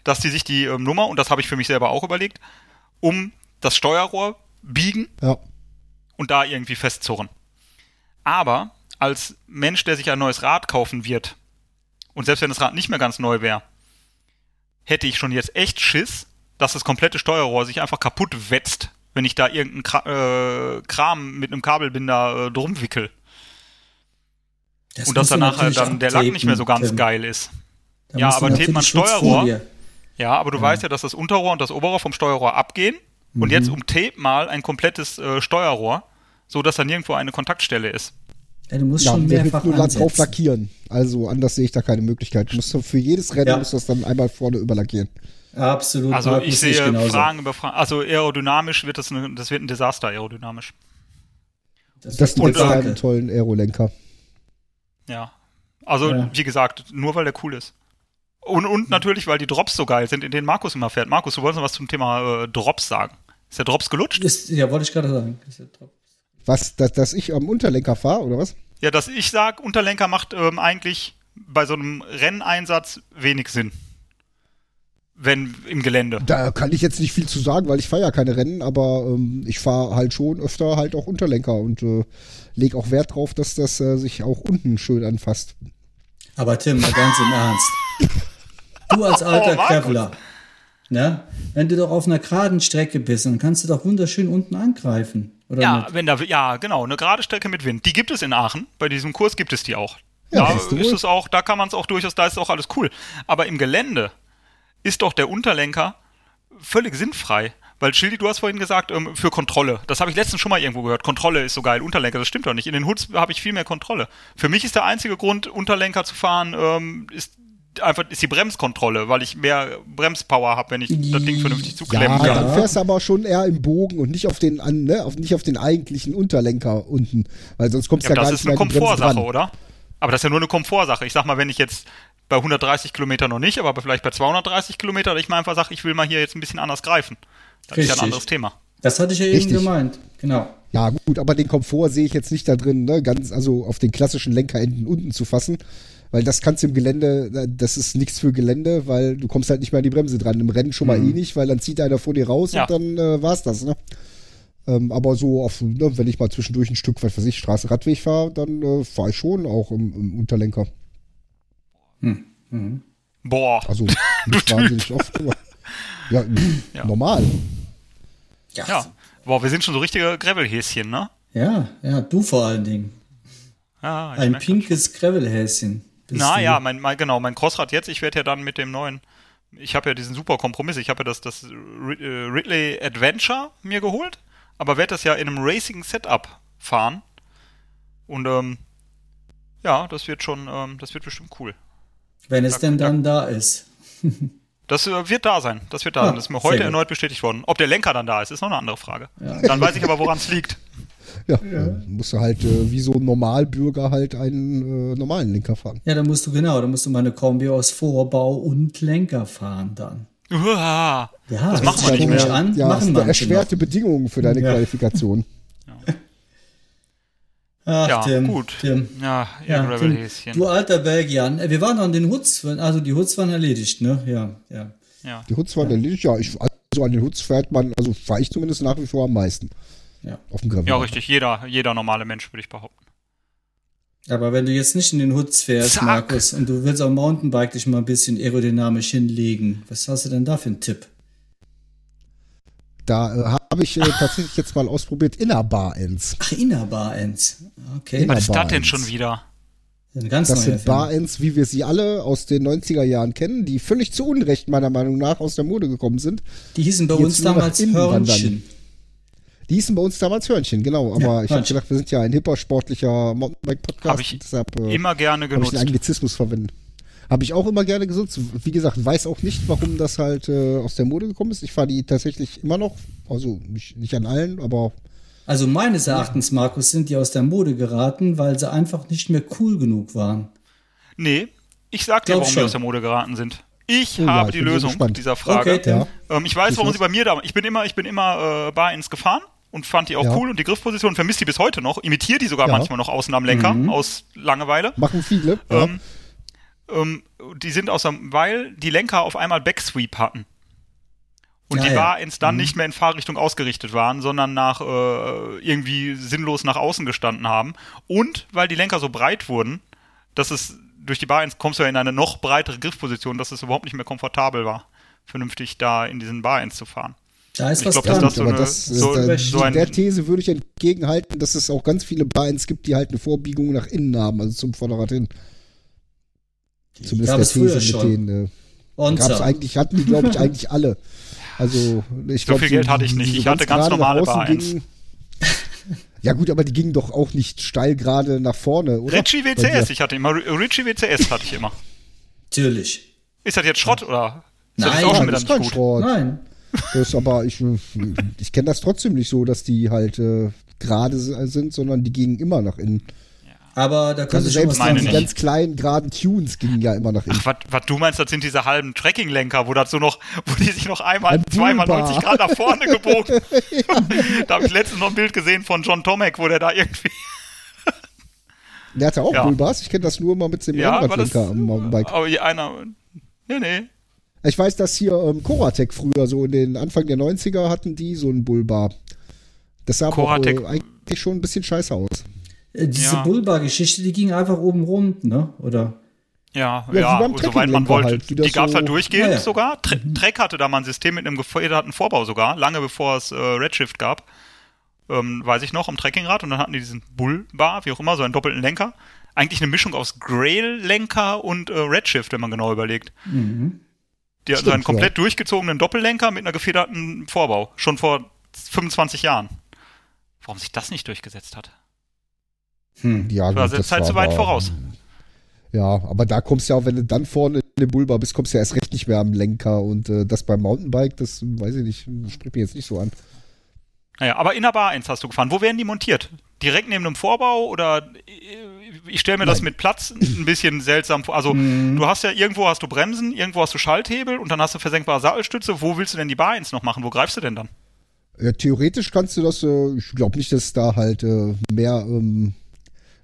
[SPEAKER 2] dass die sich die ähm, Nummer, und das habe ich für mich selber auch überlegt, um das Steuerrohr biegen
[SPEAKER 3] ja.
[SPEAKER 2] und da irgendwie festzurren. Aber als Mensch, der sich ein neues Rad kaufen wird, und selbst wenn das Rad nicht mehr ganz neu wäre, hätte ich schon jetzt echt Schiss, dass das komplette Steuerrohr sich einfach kaputt wetzt, wenn ich da irgendeinen Kra äh, Kram mit einem Kabelbinder äh, drum wickel.
[SPEAKER 1] Das
[SPEAKER 2] und dass danach dann der Lack nicht mehr so ganz
[SPEAKER 1] Tim.
[SPEAKER 2] geil ist.
[SPEAKER 1] Da
[SPEAKER 2] Ja, aber tapet man Steuerrohr? Ja, aber du weißt ja, dass das Unterrohr und das Oberrohr vom Steuerrohr abgehen. Und jetzt umtape mal ein komplettes äh, Steuerrohr, so dass da nirgendwo eine Kontaktstelle ist.
[SPEAKER 1] Ja, du musst
[SPEAKER 3] Ja,
[SPEAKER 1] schon
[SPEAKER 3] der
[SPEAKER 1] mehrfach
[SPEAKER 3] wird nur drauf
[SPEAKER 1] ansetzen.
[SPEAKER 3] lackieren. Also anders sehe ich da keine Möglichkeit. Du musst so für jedes Rennen
[SPEAKER 1] Ja.
[SPEAKER 3] musst du das dann einmal vorne überlackieren.
[SPEAKER 1] Absolut.
[SPEAKER 2] Also ich sehe
[SPEAKER 1] genauso.
[SPEAKER 2] Fragen über Fragen. Also aerodynamisch wird das, eine, das wird ein Desaster aerodynamisch.
[SPEAKER 3] Das
[SPEAKER 1] wird
[SPEAKER 3] gibt
[SPEAKER 1] eine
[SPEAKER 3] keinen
[SPEAKER 1] Debakel.
[SPEAKER 3] tollen Aerolenker.
[SPEAKER 2] Ja. Also
[SPEAKER 1] Ja.
[SPEAKER 2] wie gesagt, nur weil der cool ist. Und, und natürlich, weil die Drops so geil sind, in denen Markus immer fährt. Markus, du wolltest noch was zum Thema äh, Drops sagen. Ist der Drops gelutscht?
[SPEAKER 1] Ist, ja, wollte ich gerade sagen.
[SPEAKER 3] Was, dass, dass ich am Unterlenker fahre, oder was?
[SPEAKER 2] Ja, dass ich sag, Unterlenker macht ähm, eigentlich bei so einem Renneinsatz wenig Sinn. Wenn im Gelände.
[SPEAKER 3] Da kann ich jetzt nicht viel zu sagen, weil ich fahre ja keine Rennen, aber ähm, ich fahre halt schon öfter halt auch Unterlenker und äh, lege auch Wert drauf, dass das äh, sich auch unten schön anfasst.
[SPEAKER 1] Aber Tim, mal ganz im Ernst. Du als alter
[SPEAKER 2] Oh.
[SPEAKER 1] Graveler, ne? wenn du doch auf einer geraden Strecke bist, dann kannst du doch wunderschön unten angreifen. Oder
[SPEAKER 2] Ja,
[SPEAKER 1] nicht?
[SPEAKER 2] wenn da, ja, genau, eine gerade Strecke mit Wind. Die gibt es in Aachen. Bei diesem Kurs gibt es die auch.
[SPEAKER 3] Ja,
[SPEAKER 2] da ist es auch, da kann man es auch durchaus, da ist auch alles cool. Aber im Gelände ist doch der Unterlenker völlig sinnfrei. Weil Schildi, du hast vorhin gesagt, ähm, für Kontrolle. Das habe ich letztens schon mal irgendwo gehört. Kontrolle ist so geil. Unterlenker, das stimmt doch nicht. In den Hoods habe ich viel mehr Kontrolle. Für mich ist der einzige Grund, Unterlenker zu fahren, ähm, ist einfach ist die Bremskontrolle, weil ich mehr Bremspower habe, wenn ich das Ding vernünftig
[SPEAKER 3] Ja,
[SPEAKER 2] zuklemmen kann.
[SPEAKER 3] dann fährst du aber schon eher im Bogen und nicht auf den, an, ne, auf, nicht auf den eigentlichen Unterlenker unten, weil sonst kommst du
[SPEAKER 2] Ja,
[SPEAKER 3] ja, gar
[SPEAKER 2] das
[SPEAKER 3] nicht
[SPEAKER 2] ist eine
[SPEAKER 3] mehr an die Bremse
[SPEAKER 2] Komfortsache, oder? Aber das ist ja nur eine Komfortsache. Ich sag mal, wenn ich jetzt bei 130 Kilometer noch nicht, aber vielleicht bei 230 Kilometer, dass ich mal einfach sage, ich will mal hier jetzt ein bisschen anders greifen. Das ist ja
[SPEAKER 1] Richtig.
[SPEAKER 2] ein anderes Thema.
[SPEAKER 1] Das hatte ich ja
[SPEAKER 3] Richtig.
[SPEAKER 1] eben gemeint. Genau.
[SPEAKER 3] Ja, gut, aber den Komfort sehe ich jetzt nicht da drin, ne? Ganz, also auf den klassischen Lenkerenden unten zu fassen. Weil das kannst du im Gelände, das ist nichts für Gelände, weil du kommst halt nicht mehr an die Bremse dran. Im Rennen schon mal eh nicht, weil dann zieht einer vor dir raus
[SPEAKER 2] Ja.
[SPEAKER 3] und dann äh, war's das, ne? Ähm, aber so auf, ne, wenn ich mal zwischendurch ein Stück, was weiß ich, Straße, Radweg fahre, dann äh, fahre ich schon auch im, im Unterlenker.
[SPEAKER 2] Boah.
[SPEAKER 3] Also nicht wahnsinnig oft, aber ja,
[SPEAKER 2] Ja.
[SPEAKER 3] normal.
[SPEAKER 2] Ja. Boah, wir sind schon so richtige Gravelhäschen, ne?
[SPEAKER 1] Ja, ja, du vor allen Dingen.
[SPEAKER 2] Ja,
[SPEAKER 1] Ein pinkes Gravelhäschen. bist
[SPEAKER 2] Na
[SPEAKER 1] du.
[SPEAKER 2] ja, mein, mein, genau, mein Crossrad jetzt, ich werde ja dann mit dem neuen, ich habe ja diesen super Kompromiss, ich habe ja das, das äh, Ridley Adventure mir geholt, aber werde das ja in einem Racing-Setup fahren. Und ähm, ja, das wird schon, ähm, das wird bestimmt cool.
[SPEAKER 1] Wenn es denn dann da ist.
[SPEAKER 2] Das äh, wird da sein, das wird da
[SPEAKER 1] Ah,
[SPEAKER 2] sein. Das ist mir heute
[SPEAKER 1] gut.
[SPEAKER 2] erneut bestätigt worden. Ob der Lenker dann da ist, ist noch eine andere Frage. Dann weiß ich aber, woran es liegt.
[SPEAKER 3] Ja, dann musst du halt äh, wie so ein Normalbürger halt einen äh, normalen Lenker fahren.
[SPEAKER 1] Ja, dann musst du genau, dann musst du mal eine Kombi aus Vorbau und Lenker fahren dann.
[SPEAKER 2] Uah.
[SPEAKER 1] Ja,
[SPEAKER 2] Das machen wir nicht
[SPEAKER 1] komisch
[SPEAKER 2] mehr.
[SPEAKER 1] An,
[SPEAKER 3] ja,
[SPEAKER 1] machen
[SPEAKER 3] eine erschwerte
[SPEAKER 1] noch.
[SPEAKER 3] Bedingung für deine
[SPEAKER 1] Ja.
[SPEAKER 3] Qualifikation.
[SPEAKER 1] Ach,
[SPEAKER 2] Ja,
[SPEAKER 1] Tim,
[SPEAKER 2] gut.
[SPEAKER 1] Tim.
[SPEAKER 2] Ja, ihr
[SPEAKER 1] Ja, Tim, du alter Belgier. Äh, Wir waren an den Hoods, also die Hoods waren erledigt, ne? Ja, ja.
[SPEAKER 2] Ja.
[SPEAKER 3] Die Hoods waren erledigt, ja, ich, also so an den Hoods fährt man, also fahre ich zumindest nach wie vor am meisten.
[SPEAKER 1] Ja.
[SPEAKER 3] Auf dem Gravel.
[SPEAKER 2] Ja, richtig. Jeder, jeder normale Mensch, würde ich behaupten.
[SPEAKER 1] Aber wenn du jetzt nicht in den Hoods fährst,
[SPEAKER 2] Zack.
[SPEAKER 1] Markus, und du willst am Mountainbike dich mal ein bisschen aerodynamisch hinlegen, was hast du denn da für einen Tipp?
[SPEAKER 3] Da äh, habe ich äh, tatsächlich jetzt mal ausprobiert Innerbar-Ends.
[SPEAKER 1] Ach, Innerbar-Ends. Okay.
[SPEAKER 2] Was ist das denn schon wieder?
[SPEAKER 3] Das
[SPEAKER 1] neuer
[SPEAKER 3] sind. Bar-Ends, wie wir sie alle aus den 90er Jahren kennen, die völlig zu Unrecht meiner Meinung nach aus der Mode gekommen sind.
[SPEAKER 1] Die hießen bei
[SPEAKER 3] die
[SPEAKER 1] uns damals
[SPEAKER 3] innen wandern.
[SPEAKER 1] Hörnchen.
[SPEAKER 3] Die hießen bei uns damals Hörnchen, genau. Aber
[SPEAKER 1] Ja,
[SPEAKER 3] ich habe
[SPEAKER 1] Hörnchen.
[SPEAKER 3] gedacht, wir sind ja ein hipper, sportlicher Mountainbike-Podcast.
[SPEAKER 2] Hab ich
[SPEAKER 3] und deshalb, äh,
[SPEAKER 2] Immer gerne
[SPEAKER 3] Habe ich
[SPEAKER 2] genutzt.
[SPEAKER 3] den Anglizismus verwenden. Habe ich auch immer gerne genutzt. Wie gesagt, weiß auch nicht, warum das halt äh, aus der Mode gekommen ist. Ich fahre die tatsächlich immer noch. Also nicht, nicht an allen, aber
[SPEAKER 1] Also meines Erachtens, Markus, sind die aus der Mode geraten, weil sie einfach nicht mehr cool genug waren.
[SPEAKER 2] Nee, ich sag dir,
[SPEAKER 1] Glaub
[SPEAKER 2] warum
[SPEAKER 1] schon.
[SPEAKER 2] die aus der Mode geraten sind. Ich
[SPEAKER 3] Oh ja,
[SPEAKER 2] habe
[SPEAKER 3] ich
[SPEAKER 2] die Lösung dieser Frage.
[SPEAKER 1] Okay,
[SPEAKER 3] ja.
[SPEAKER 2] Ähm, ich weiß, warum sie bei mir da. Ich bin immer, ich bin immer äh, Bar ins gefahren und fand die auch
[SPEAKER 3] Ja.
[SPEAKER 2] cool und die Griffposition vermisst die bis heute noch. Imitiere die sogar
[SPEAKER 3] Ja.
[SPEAKER 2] manchmal noch außen am Lenker aus Langeweile.
[SPEAKER 3] machen viele. Ja.
[SPEAKER 2] Ähm, ähm, die sind aus dem, weil die Lenker auf einmal Backsweep hatten. Und
[SPEAKER 1] Ja,
[SPEAKER 2] die. Bar-Ends dann nicht mehr in Fahrrichtung ausgerichtet waren, sondern nach äh, irgendwie sinnlos nach außen gestanden haben. Und weil die Lenker so breit wurden, dass es durch die Bar-Ends kommst du ja in eine noch breitere Griffposition, dass es überhaupt nicht mehr komfortabel war, vernünftig da in diesen Bar-Ends zu fahren.
[SPEAKER 1] Da ist
[SPEAKER 2] Ich
[SPEAKER 1] was
[SPEAKER 2] glaub,
[SPEAKER 1] dran.
[SPEAKER 2] das so
[SPEAKER 3] aber
[SPEAKER 2] eine-
[SPEAKER 3] das,
[SPEAKER 2] so-
[SPEAKER 3] da,
[SPEAKER 2] so ein-
[SPEAKER 3] der These würde ich entgegenhalten, dass es auch ganz viele Bar-Ends gibt, die halt eine Vorbiegung nach innen haben, also zum Vorderrad hin. Zumindest
[SPEAKER 1] gab
[SPEAKER 3] der
[SPEAKER 1] es früher
[SPEAKER 3] These
[SPEAKER 1] schon.
[SPEAKER 3] mit denen. Äh,
[SPEAKER 1] Onza.
[SPEAKER 3] gab's eigentlich, hatten die, glaube ich, eigentlich alle. Also, ich
[SPEAKER 2] So
[SPEAKER 3] glaub,
[SPEAKER 2] viel Geld hatte ich nicht. Ich hatte ganz normale Bar-Ends.
[SPEAKER 3] gingen- Ja gut, aber die gingen doch auch nicht steil gerade nach vorne, oder?
[SPEAKER 2] Ritchie
[SPEAKER 3] Bei
[SPEAKER 2] WCS, ich hatte immer Ritchie WCS hatte ich immer.
[SPEAKER 1] Natürlich.
[SPEAKER 2] Ist das jetzt Schrott oder? Ist das
[SPEAKER 1] Nein,
[SPEAKER 2] jetzt auch schon
[SPEAKER 3] das ist kein
[SPEAKER 2] gut?
[SPEAKER 3] Schrott.
[SPEAKER 1] Nein.
[SPEAKER 3] Das ist aber, ich, ich kenne das trotzdem nicht so, dass die halt äh, gerade sind, sondern die gingen immer nach innen.
[SPEAKER 1] Aber da könnte
[SPEAKER 3] Also
[SPEAKER 1] schon was
[SPEAKER 3] selbst
[SPEAKER 1] dran
[SPEAKER 2] meine
[SPEAKER 3] die ganz kleinen, geraden Tunes gingen ja immer nach innen.
[SPEAKER 2] Ach, was du meinst, das sind diese halben Tracking-Lenker, wo so noch, wo die sich noch einmal,
[SPEAKER 3] Ein
[SPEAKER 2] zweimal
[SPEAKER 3] Bullbar.
[SPEAKER 2] 90 Grad nach vorne gebogen. da habe ich letztens noch ein Bild gesehen von John Tomek, wo der da irgendwie,
[SPEAKER 3] Der hatte auch
[SPEAKER 2] Ja.
[SPEAKER 3] Bullbars. Ich kenne das nur mal mit dem
[SPEAKER 2] ja, aber
[SPEAKER 3] Rennradlenker am Mountainbike.
[SPEAKER 2] aber hier einer, nee, nee.
[SPEAKER 3] Ich weiß, dass hier ähm, Koratec früher so in den Anfang der 90er hatten die so einen Bullbar. Das sah aber
[SPEAKER 2] Koratec-
[SPEAKER 3] äh, eigentlich schon ein bisschen scheiße aus.
[SPEAKER 1] Äh, Diese
[SPEAKER 2] Ja.
[SPEAKER 1] Bullbar-Geschichte, die ging einfach oben rund, ne? Oder?
[SPEAKER 2] Ja,
[SPEAKER 3] wie
[SPEAKER 2] ja,
[SPEAKER 3] beim
[SPEAKER 2] und soweit man wollte.
[SPEAKER 3] halt,
[SPEAKER 2] die
[SPEAKER 3] das
[SPEAKER 2] gab's
[SPEAKER 3] so-
[SPEAKER 2] halt durchgehend
[SPEAKER 1] Ja, ja.
[SPEAKER 2] sogar. Tre Trek hatte da mal ein System mit einem gefederten Vorbau sogar, lange bevor es äh, Redshift gab. Ähm, weiß ich noch, am Trekkingrad. Und dann hatten die diesen Bullbar, wie auch immer, so einen doppelten Lenker. Eigentlich eine Mischung aus Grail-Lenker und äh, Redshift, wenn man genau überlegt. Die hatten so einen komplett durchgezogenen Doppellenker mit einer gefederten Vorbau. Schon vor 25 Jahren. Warum sich das nicht durchgesetzt hat?
[SPEAKER 1] Hm.
[SPEAKER 3] Ja, gut,
[SPEAKER 2] der
[SPEAKER 3] das war
[SPEAKER 2] zu weit
[SPEAKER 3] aber-
[SPEAKER 2] voraus.
[SPEAKER 3] Ja, aber da kommst du ja, auch, wenn du dann vorne in dem Bullbar bist, kommst du ja erst recht nicht mehr am Lenker. Und äh, das beim Mountainbike, das weiß ich nicht, spricht mir jetzt nicht so an.
[SPEAKER 2] Naja, aber in der Bar 1 hast du gefahren. Wo werden die montiert? Direkt neben einem Vorbau oder äh, ich stelle mir das
[SPEAKER 3] Nein.
[SPEAKER 2] mit Platz ein bisschen seltsam vor. Also du hast ja irgendwo hast du Bremsen, irgendwo hast du Schalthebel und dann hast du versenkbare Sattelstütze. Wo willst du denn die Bar 1 noch machen? Wo greifst du denn dann?
[SPEAKER 3] Ja, theoretisch kannst du das, äh, ich glaube nicht, dass da halt äh, mehr, ähm,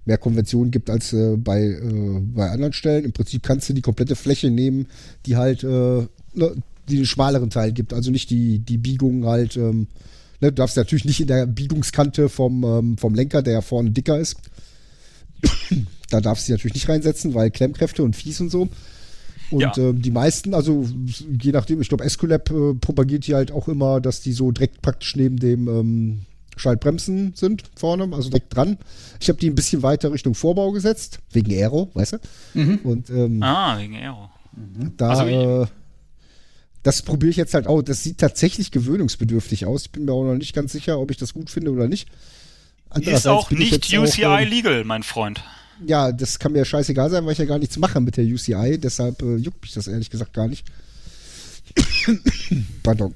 [SPEAKER 3] mehr Konventionen gibt als äh, bei, äh, bei anderen Stellen. Im Prinzip kannst du die komplette Fläche nehmen, die halt, äh, ne, die den schmaleren Teil gibt. Also nicht die, die Biegung halt, ähm, ne, du darfst natürlich nicht in der Biegungskante vom, ähm, vom Lenker, der ja vorne dicker ist. da darfst du sie natürlich nicht reinsetzen, weil Klemmkräfte und Fies und so. Und
[SPEAKER 2] Ja.
[SPEAKER 3] ähm, die meisten, also je nachdem, ich glaube, Esculap äh, propagiert die halt auch immer, dass die so direkt praktisch neben dem ähm, Schaltbremsen sind vorne, also direkt dran. Ich habe die ein bisschen weiter Richtung Vorbau gesetzt, wegen Aero, weißt du? Und ähm,
[SPEAKER 2] Ah, wegen Aero.
[SPEAKER 3] da,
[SPEAKER 2] also
[SPEAKER 3] äh, das probiere ich jetzt halt auch. Das sieht tatsächlich gewöhnungsbedürftig aus. Ich bin mir auch noch nicht ganz sicher, ob ich das gut finde oder nicht.
[SPEAKER 2] Ist auch nicht UCI
[SPEAKER 3] auch, ähm,
[SPEAKER 2] legal, mein Freund.
[SPEAKER 3] ja, das kann mir scheißegal sein, weil ich ja gar nichts mache mit der UCI. Deshalb äh, juckt mich das ehrlich gesagt gar nicht. Pardon.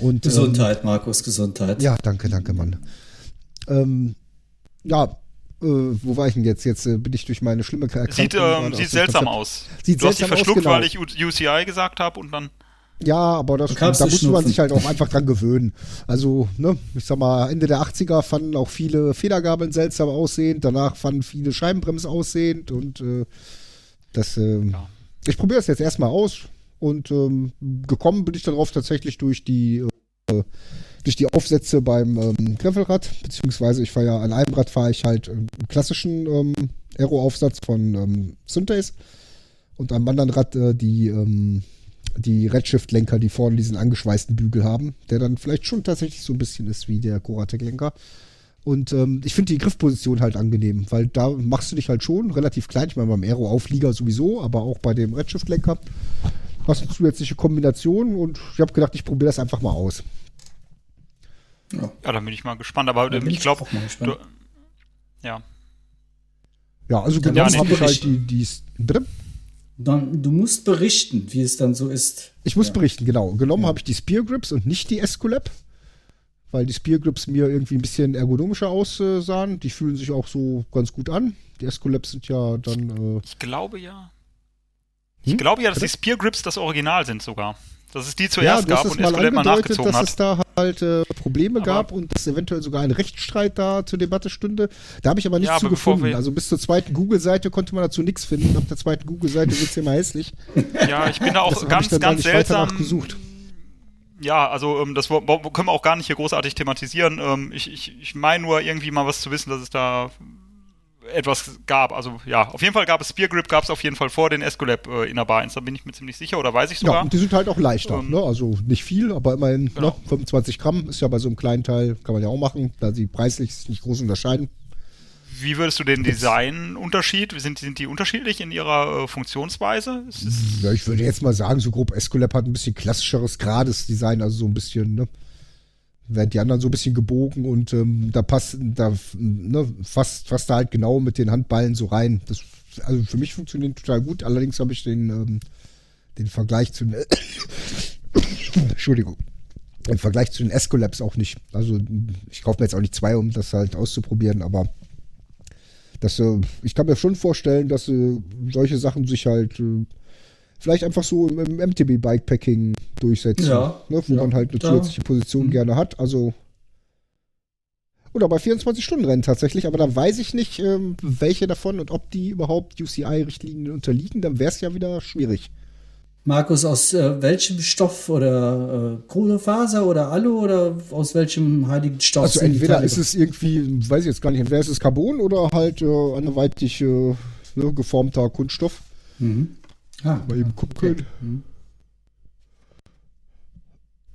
[SPEAKER 3] Und,
[SPEAKER 1] Gesundheit, Markus, Gesundheit.
[SPEAKER 3] Ähm, ja, danke, danke, Mann. Ähm, ja, äh, wo war ich denn jetzt? Jetzt äh, bin ich durch meine schlimme Erkrankung
[SPEAKER 2] Sieht, ähm,
[SPEAKER 3] aus
[SPEAKER 2] sieht seltsam
[SPEAKER 3] Konzept.
[SPEAKER 2] aus.
[SPEAKER 3] Sieht
[SPEAKER 2] du hast dich
[SPEAKER 3] seltsam aus,
[SPEAKER 2] verschluckt,
[SPEAKER 3] genau.
[SPEAKER 2] weil ich UCI gesagt habe und dann.
[SPEAKER 3] Ja, aber das, da muss man
[SPEAKER 1] schnupfen.
[SPEAKER 3] sich halt auch einfach dran gewöhnen. Also, ne, ich sag mal, Ende der 80er fanden auch viele Federgabeln seltsam aussehend, danach fanden viele Scheibenbremsen aussehend und äh, das, ähm,
[SPEAKER 2] Ja.
[SPEAKER 3] ich probiere es jetzt erstmal aus. Und ähm, gekommen bin ich darauf tatsächlich durch die äh, durch die Aufsätze beim ähm, Gravelrad, beziehungsweise ich fahre ja an einem Rad fahre ich halt einen klassischen ähm, Aero-Aufsatz von ähm, Synthes und am anderen Rad äh, die ähm, die Redshift-Lenker, die vorne diesen angeschweißten Bügel haben, der dann vielleicht schon tatsächlich so ein bisschen ist wie der Coratec-Lenker. Und ähm, ich finde die Griffposition halt angenehm, weil da machst du dich halt schon relativ klein. Ich meine, beim Aero-Auflieger sowieso, aber auch bei dem Redshift-Lenker hast du zusätzliche Kombinationen und ich habe gedacht, ich probiere das einfach mal aus.
[SPEAKER 2] Ja. ja, dann bin ich mal gespannt, aber ähm, ich glaube, ja.
[SPEAKER 3] Ja, also genau ja, habe ich halt die, die, bitte?
[SPEAKER 1] Dann, du musst berichten, wie es dann so ist.
[SPEAKER 3] Ich muss ja. berichten, genau. Genommen ja. habe ich die Spear Grips und nicht die Escolab, weil die Spear Grips mir irgendwie ein bisschen ergonomischer aussahen. Die fühlen sich auch so ganz gut an. Die Escolabs sind ja dann.
[SPEAKER 2] Äh ich glaube ja. Ich hm? glaube ja, dass die Spear Grips das Original sind sogar. Dass es die zuerst ja, gab und Escolab mal nachgezogen
[SPEAKER 3] dass hat. Dass es da halt äh, Probleme aber gab und dass eventuell sogar ein Rechtsstreit da zur Debatte stünde. Da habe ich aber nichts ja, zu gefunden. Also bis zur zweiten Google-Seite konnte man dazu nichts finden. Ab der zweiten Google-Seite wird es immer hässlich.
[SPEAKER 2] Ja, ich bin da auch ganz, ganz seltsam. Gesucht. Ja, also ähm, das können wir auch gar nicht hier großartig thematisieren. Ähm, ich ich, ich meine nur irgendwie mal was zu wissen, dass es da etwas gab. Also ja, auf jeden Fall gab es Spear Grip, gab es auf jeden Fall vor den Escolab äh, in der Bar 1, da bin ich mir ziemlich sicher oder weiß ich sogar. Ja,
[SPEAKER 3] und die sind halt auch leichter, ähm, ne? also nicht viel, aber immerhin genau. ne? 25 Gramm ist ja bei so einem kleinen Teil, kann man ja auch machen, da sie preislich nicht groß unterscheiden.
[SPEAKER 2] Wie würdest du den Designunterschied, sind, sind die unterschiedlich in ihrer äh, Funktionsweise?
[SPEAKER 3] Ja, ich würde jetzt mal sagen, so grob Escolab hat ein bisschen klassischeres, gerades Design, also so ein bisschen, ne? Während die anderen so ein bisschen gebogen und ähm, da passt, da ne, fast, fast da halt genau mit den Handballen so rein. Das, also für mich funktioniert total gut. Allerdings habe ich den, ähm, den Vergleich zu den, Entschuldigung, im Vergleich zu den Escolabs auch nicht. Also ich kaufe mir jetzt auch nicht zwei, um das halt auszuprobieren, aber das, äh, ich kann mir schon vorstellen, dass äh, solche Sachen sich halt äh, vielleicht einfach so im, im MTB Bikepacking durchsetzen. Ja, ne, wo ja, man halt eine zusätzliche Position mhm. gerne hat. Also. Oder bei 24-Stunden-Rennen tatsächlich, aber da weiß ich nicht, ähm, welche davon und ob die überhaupt UCI-Richtlinien unterliegen, dann wäre es ja wieder schwierig.
[SPEAKER 1] Markus, aus äh, welchem Stoff oder äh, Kohlefaser oder Alu oder aus welchem heiligen Stoff?
[SPEAKER 3] Also entweder ist es irgendwie, weiß ich jetzt gar nicht, entweder ist es Carbon oder halt äh, anderweitig äh, ne, geformter Kunststoff. Mhm. Ah, mal eben gucken. Okay. Mhm.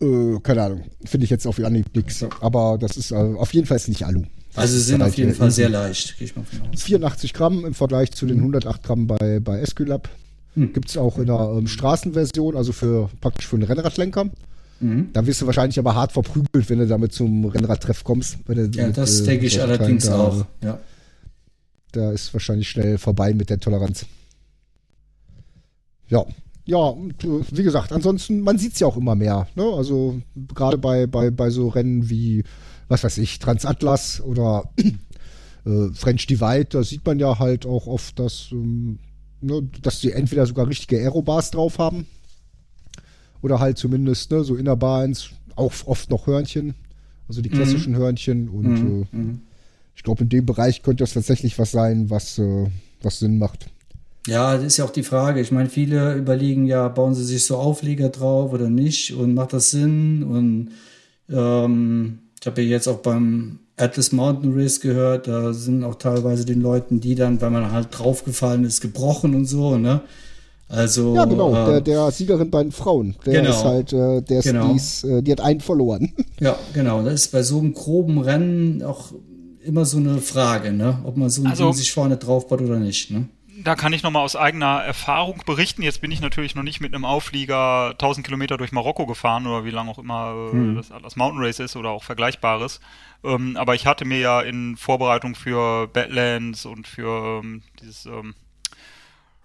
[SPEAKER 3] Äh, keine Ahnung. Finde ich jetzt auf Anhieb nichts. Aber das ist äh, auf jeden Fall ist nicht Alu.
[SPEAKER 1] Also sie sind auf jeden Fall sehr leicht,
[SPEAKER 3] gehe ich mal von aus. 84 Gramm im Vergleich zu den 108 mhm. Gramm bei, bei Esculap. Hm. Gibt es auch in der ähm, Straßenversion, also für praktisch für einen Rennradlenker. Mhm. Da wirst du wahrscheinlich aber hart verprügelt, wenn du damit zum Rennradtreff kommst.
[SPEAKER 1] ja, mit, das äh, denke ich allerdings auch. Ja.
[SPEAKER 3] Da ist wahrscheinlich schnell vorbei mit der Toleranz. Ja, ja, und, wie gesagt, ansonsten, man sieht es ja auch immer mehr. Ne? Also gerade bei, bei, bei so Rennen wie, was weiß ich, Transatlas oder äh, French Divide, da sieht man ja halt auch oft, dass, ähm, ne, dass die entweder sogar richtige Aerobars drauf haben oder halt zumindest ne, so Innerbarns, auch oft noch Hörnchen, also die klassischen mhm. Hörnchen und mhm. äh, mhm. ich glaube, in dem Bereich könnte das tatsächlich was sein, was, äh, was Sinn macht.
[SPEAKER 1] Ja, das ist ja auch die Frage. Ich meine, viele überlegen ja, bauen sie sich so Auflieger drauf oder nicht und macht das Sinn? Und ähm, ich habe ja jetzt auch beim Atlas Mountain Race gehört, da sind auch teilweise den Leuten, die dann, weil man halt draufgefallen ist, gebrochen und so, ne? Also.
[SPEAKER 3] Ja, genau, äh, der, der Siegerin bei den Frauen. Der genau, ist halt, äh, der ist, genau. dies, äh, die hat einen verloren.
[SPEAKER 1] Ja, genau. Das ist bei so einem groben Rennen auch immer so eine Frage, ne? Ob man so ein also, Ding sich vorne draufbaut oder nicht, ne?
[SPEAKER 2] Da kann ich nochmal aus eigener Erfahrung berichten. Jetzt bin ich natürlich noch nicht mit einem Auflieger 1000 Kilometer durch Marokko gefahren oder wie lange auch immer hm. das, das, Mountain Race ist oder auch Vergleichbares. Ähm, aber ich hatte mir ja in Vorbereitung für Badlands und für ähm, dieses ähm,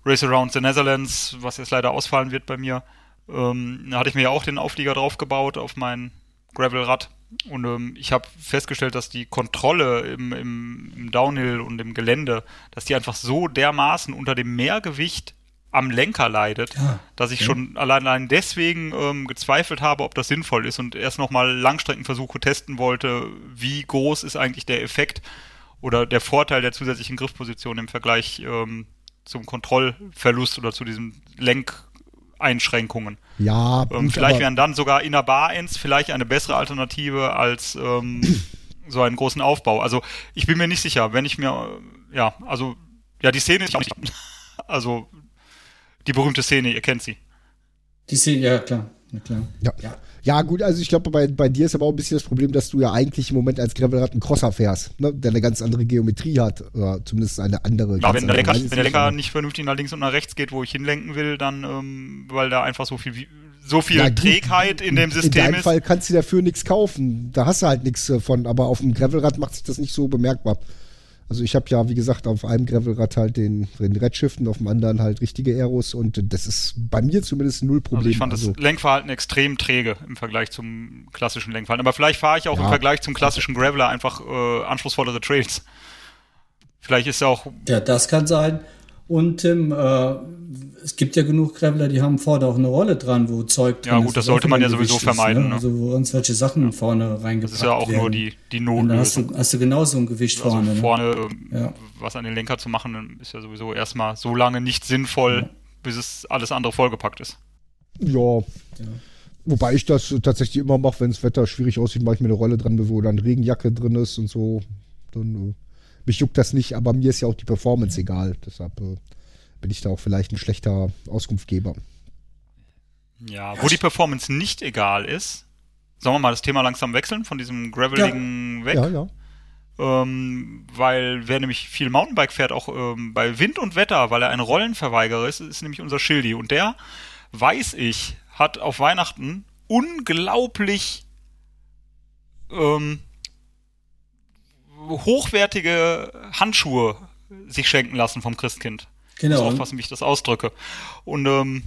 [SPEAKER 2] Race Around the Netherlands, was jetzt leider ausfallen wird bei mir, ähm, da hatte ich mir ja auch den Auflieger draufgebaut auf mein Gravelrad und ähm, ich habe festgestellt, dass die Kontrolle im, im, im, Downhill und im Gelände, dass die einfach so dermaßen unter dem Mehrgewicht am Lenker leidet, ja, dass ich ja. schon allein, allein deswegen ähm, gezweifelt habe, ob das sinnvoll ist und erst nochmal Langstreckenversuche testen wollte, wie groß ist eigentlich der Effekt oder der Vorteil der zusätzlichen Griffposition im Vergleich ähm, zum Kontrollverlust oder zu diesem Lenk Einschränkungen.
[SPEAKER 3] Ja,
[SPEAKER 2] ähm,
[SPEAKER 3] gut,
[SPEAKER 2] vielleicht wären dann sogar Inner Bar Ends vielleicht eine bessere Alternative als ähm, so einen großen Aufbau. Also ich bin mir nicht sicher, wenn ich mir, äh, ja, also, ja, die Szene ist auch nicht, also die berühmte Szene, ihr kennt sie.
[SPEAKER 1] Die Szene, ja klar. Ja, klar.
[SPEAKER 3] Ja.
[SPEAKER 1] Ja.
[SPEAKER 3] Ja, gut, also ich glaube, bei, bei dir ist aber auch ein bisschen das Problem, dass du ja eigentlich im Moment als Gravelrad einen Crosser fährst, ne? der eine ganz andere Geometrie hat, oder zumindest eine andere.
[SPEAKER 2] Ja, wenn der, Lenker, wenn der Lenker nicht vernünftig nach links und nach rechts geht, wo ich hinlenken will, dann, ähm, weil da einfach so viel, so viel
[SPEAKER 3] Ja.
[SPEAKER 2] Trägheit in dem
[SPEAKER 3] In
[SPEAKER 2] System
[SPEAKER 3] deinem
[SPEAKER 2] ist.
[SPEAKER 3] Fall kannst du dafür nichts kaufen. Da hast du halt nichts von. Aber auf dem Gravelrad macht sich das nicht so bemerkbar. Also ich habe ja, wie gesagt, auf einem Gravelrad halt den, den Redshift und auf dem anderen halt richtige Aeros und das ist bei mir zumindest null Problem.
[SPEAKER 2] Also ich fand
[SPEAKER 3] Also,
[SPEAKER 2] das Lenkverhalten extrem träge im Vergleich zum klassischen Lenkverhalten. Aber vielleicht fahre ich auch
[SPEAKER 3] Ja.
[SPEAKER 2] im Vergleich zum klassischen Graveler einfach äh, anspruchsvollere Trails. Vielleicht ist ja auch
[SPEAKER 1] Ja, das kann sein. Und Tim, äh, es gibt ja genug Graveler, die haben vorne auch eine Rolle dran, wo Zeug drin
[SPEAKER 2] Ja,
[SPEAKER 1] ist,
[SPEAKER 2] gut, das sollte man ja sowieso
[SPEAKER 1] ist,
[SPEAKER 2] vermeiden, ne?
[SPEAKER 1] Also wo uns welche Sachen vorne reingepackt
[SPEAKER 2] Das ist ja auch
[SPEAKER 1] werden.
[SPEAKER 2] nur die, die
[SPEAKER 1] Und dann hast du, hast du genauso ein Gewicht
[SPEAKER 2] Also
[SPEAKER 1] vorne. ne?
[SPEAKER 2] vorne ähm,
[SPEAKER 1] Ja.
[SPEAKER 2] was an den Lenker zu machen, ist ja sowieso erstmal so lange nicht sinnvoll, bis es alles andere vollgepackt ist.
[SPEAKER 3] ja. Wobei ich das tatsächlich immer mache, wenn das Wetter schwierig aussieht, mache ich mir eine Rolle dran, wo dann Regenjacke drin ist und so. Dann, äh, mich juckt das nicht, aber mir ist ja auch die Performance egal. Deshalb äh, bin ich da auch vielleicht ein schlechter Auskunftgeber.
[SPEAKER 2] Ja, wo die Performance nicht egal ist, sollen wir mal das Thema langsam wechseln, von diesem Graveligen weg.
[SPEAKER 3] Ja, ja.
[SPEAKER 2] Ähm, weil wer nämlich viel Mountainbike fährt, auch ähm, bei Wind und Wetter, weil er ein Rollenverweigerer ist, ist nämlich unser Schildi. Und der, weiß ich, hat auf Weihnachten unglaublich ähm, hochwertige Handschuhe sich schenken lassen vom Christkind. Ich muss
[SPEAKER 1] Genau.
[SPEAKER 2] aufpassen, wie ich das ausdrücke. Und ähm,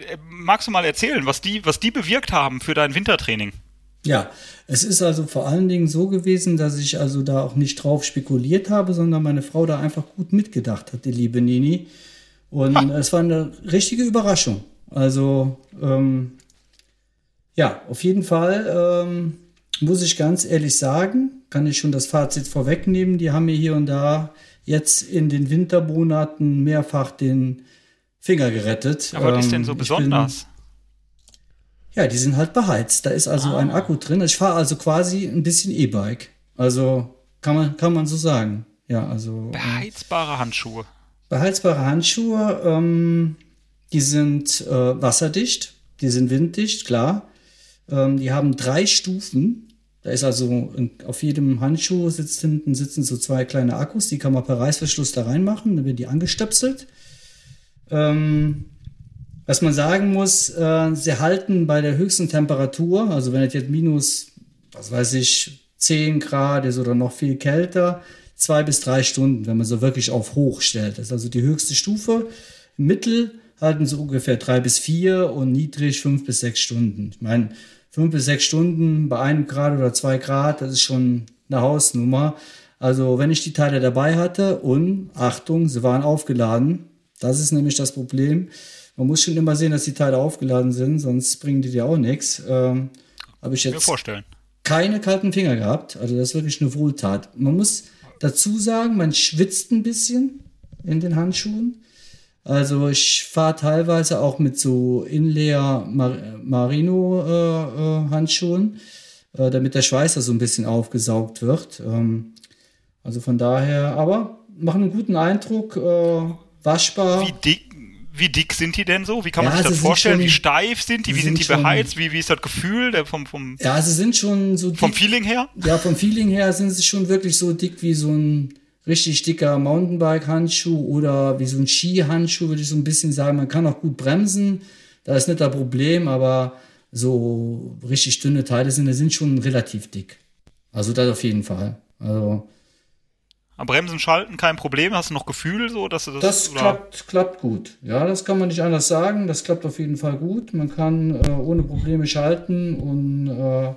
[SPEAKER 2] äh, magst du mal erzählen, was die, was die bewirkt haben für dein Wintertraining?
[SPEAKER 1] Ja, es ist also vor allen Dingen so gewesen, dass ich also da auch nicht drauf spekuliert habe, sondern meine Frau da einfach gut mitgedacht hat, die liebe Nini. Und es war eine richtige Überraschung. Also, ähm, ja, auf jeden Fall ähm, muss ich ganz ehrlich sagen, kann ich schon das Fazit vorwegnehmen, die haben mir hier und da jetzt in den Wintermonaten mehrfach den Finger gerettet.
[SPEAKER 2] Aber was ist denn
[SPEAKER 1] Ähm,
[SPEAKER 2] so
[SPEAKER 1] bin-
[SPEAKER 2] besonders?
[SPEAKER 1] ja, die sind halt beheizt. Da ist also ein Akku drin. Ich fahre also quasi ein bisschen E-Bike. Also kann man, kann man so sagen. Ja, also äh,
[SPEAKER 2] Beheizbare Handschuhe.
[SPEAKER 1] beheizbare Handschuhe, ähm, die sind äh, wasserdicht, die sind winddicht, klar. Ähm, die haben drei Stufen. Da ist also auf jedem Handschuh sitzt hinten sitzen so zwei kleine Akkus, die kann man per Reißverschluss da reinmachen, dann werden die angestöpselt. Ähm, was man sagen muss, äh, sie halten bei der höchsten Temperatur, also wenn es jetzt minus, was weiß ich, 10 Grad ist oder noch viel kälter, zwei bis drei Stunden, wenn man so wirklich auf hoch stellt. Das ist also die höchste Stufe. Mittel halten sie ungefähr drei bis vier und niedrig fünf bis sechs Stunden. Ich meine, fünf bis sechs Stunden bei einem Grad oder zwei Grad, das ist schon eine Hausnummer. Also wenn ich die Teile dabei hatte und Achtung, sie waren aufgeladen, das ist nämlich das Problem. Man muss schon immer sehen, dass die Teile aufgeladen sind, sonst bringen die dir auch nichts. Ähm, Habe ich
[SPEAKER 2] Mir
[SPEAKER 1] jetzt
[SPEAKER 2] vorstellen.
[SPEAKER 1] keine kalten Finger gehabt. Also das ist wirklich eine Wohltat. Man muss dazu sagen, man schwitzt ein bisschen in den Handschuhen. Also ich fahre teilweise auch mit so Inlayer Mar Marino äh, äh, Handschuhen, äh, damit der Schweiß da so ein bisschen aufgesaugt wird. Ähm, also von daher, aber machen einen guten Eindruck, äh, waschbar.
[SPEAKER 2] Wie dick, wie dick sind die denn so? Wie kann man
[SPEAKER 1] Ja,
[SPEAKER 2] sich das vorstellen?
[SPEAKER 1] schon-
[SPEAKER 2] wie steif sind die? Wie sind
[SPEAKER 1] sind
[SPEAKER 2] die beheizt? Wie, wie ist das Gefühl der vom, vom,
[SPEAKER 1] Ja, sie sind schon so
[SPEAKER 2] vom
[SPEAKER 1] dick-
[SPEAKER 2] Feeling her?
[SPEAKER 1] Ja, vom Feeling her sind sie schon wirklich so dick wie so ein richtig dicker Mountainbike-Handschuh oder wie so ein Ski-Handschuh, würde ich so ein bisschen sagen. Man kann auch gut bremsen, da ist nicht das Problem, aber so richtig dünne Teile sind, sind schon relativ dick. Also das auf jeden Fall. Also
[SPEAKER 2] Am Bremsen schalten kein Problem. Hast du noch Gefühl so, dass du das,
[SPEAKER 1] das
[SPEAKER 2] oder-
[SPEAKER 1] klappt, klappt gut. Ja, das kann man nicht anders sagen. Das klappt auf jeden Fall gut. Man kann äh, ohne Probleme schalten und äh,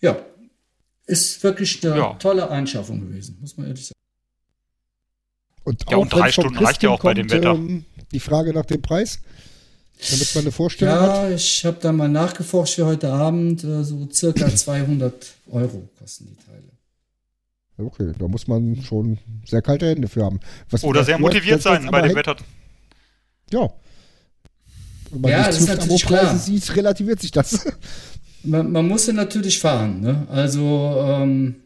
[SPEAKER 1] ja, ist wirklich eine
[SPEAKER 2] Ja.
[SPEAKER 1] tolle Einschaffung gewesen, muss man ehrlich sagen.
[SPEAKER 3] Und
[SPEAKER 2] Ja, und
[SPEAKER 3] wenn's
[SPEAKER 2] drei Stunden reicht ja auch bei dem Wetter.
[SPEAKER 3] Ähm, die Frage nach dem Preis, damit man eine Vorstellung hat.
[SPEAKER 1] Ja, ich habe da mal nachgeforscht für heute Abend. Äh, so circa 200 Euro kosten die Teile.
[SPEAKER 3] Okay, da muss man schon sehr kalte Hände für haben. Was,
[SPEAKER 2] Oder sehr motiviert sein bei dem Wetter.
[SPEAKER 3] Ja. Wenn man
[SPEAKER 1] Ja,
[SPEAKER 3] die
[SPEAKER 1] das ist natürlich klar.
[SPEAKER 3] sieht, relativiert sich das.
[SPEAKER 1] Man, man muss ja natürlich fahren. Ne? Also ähm,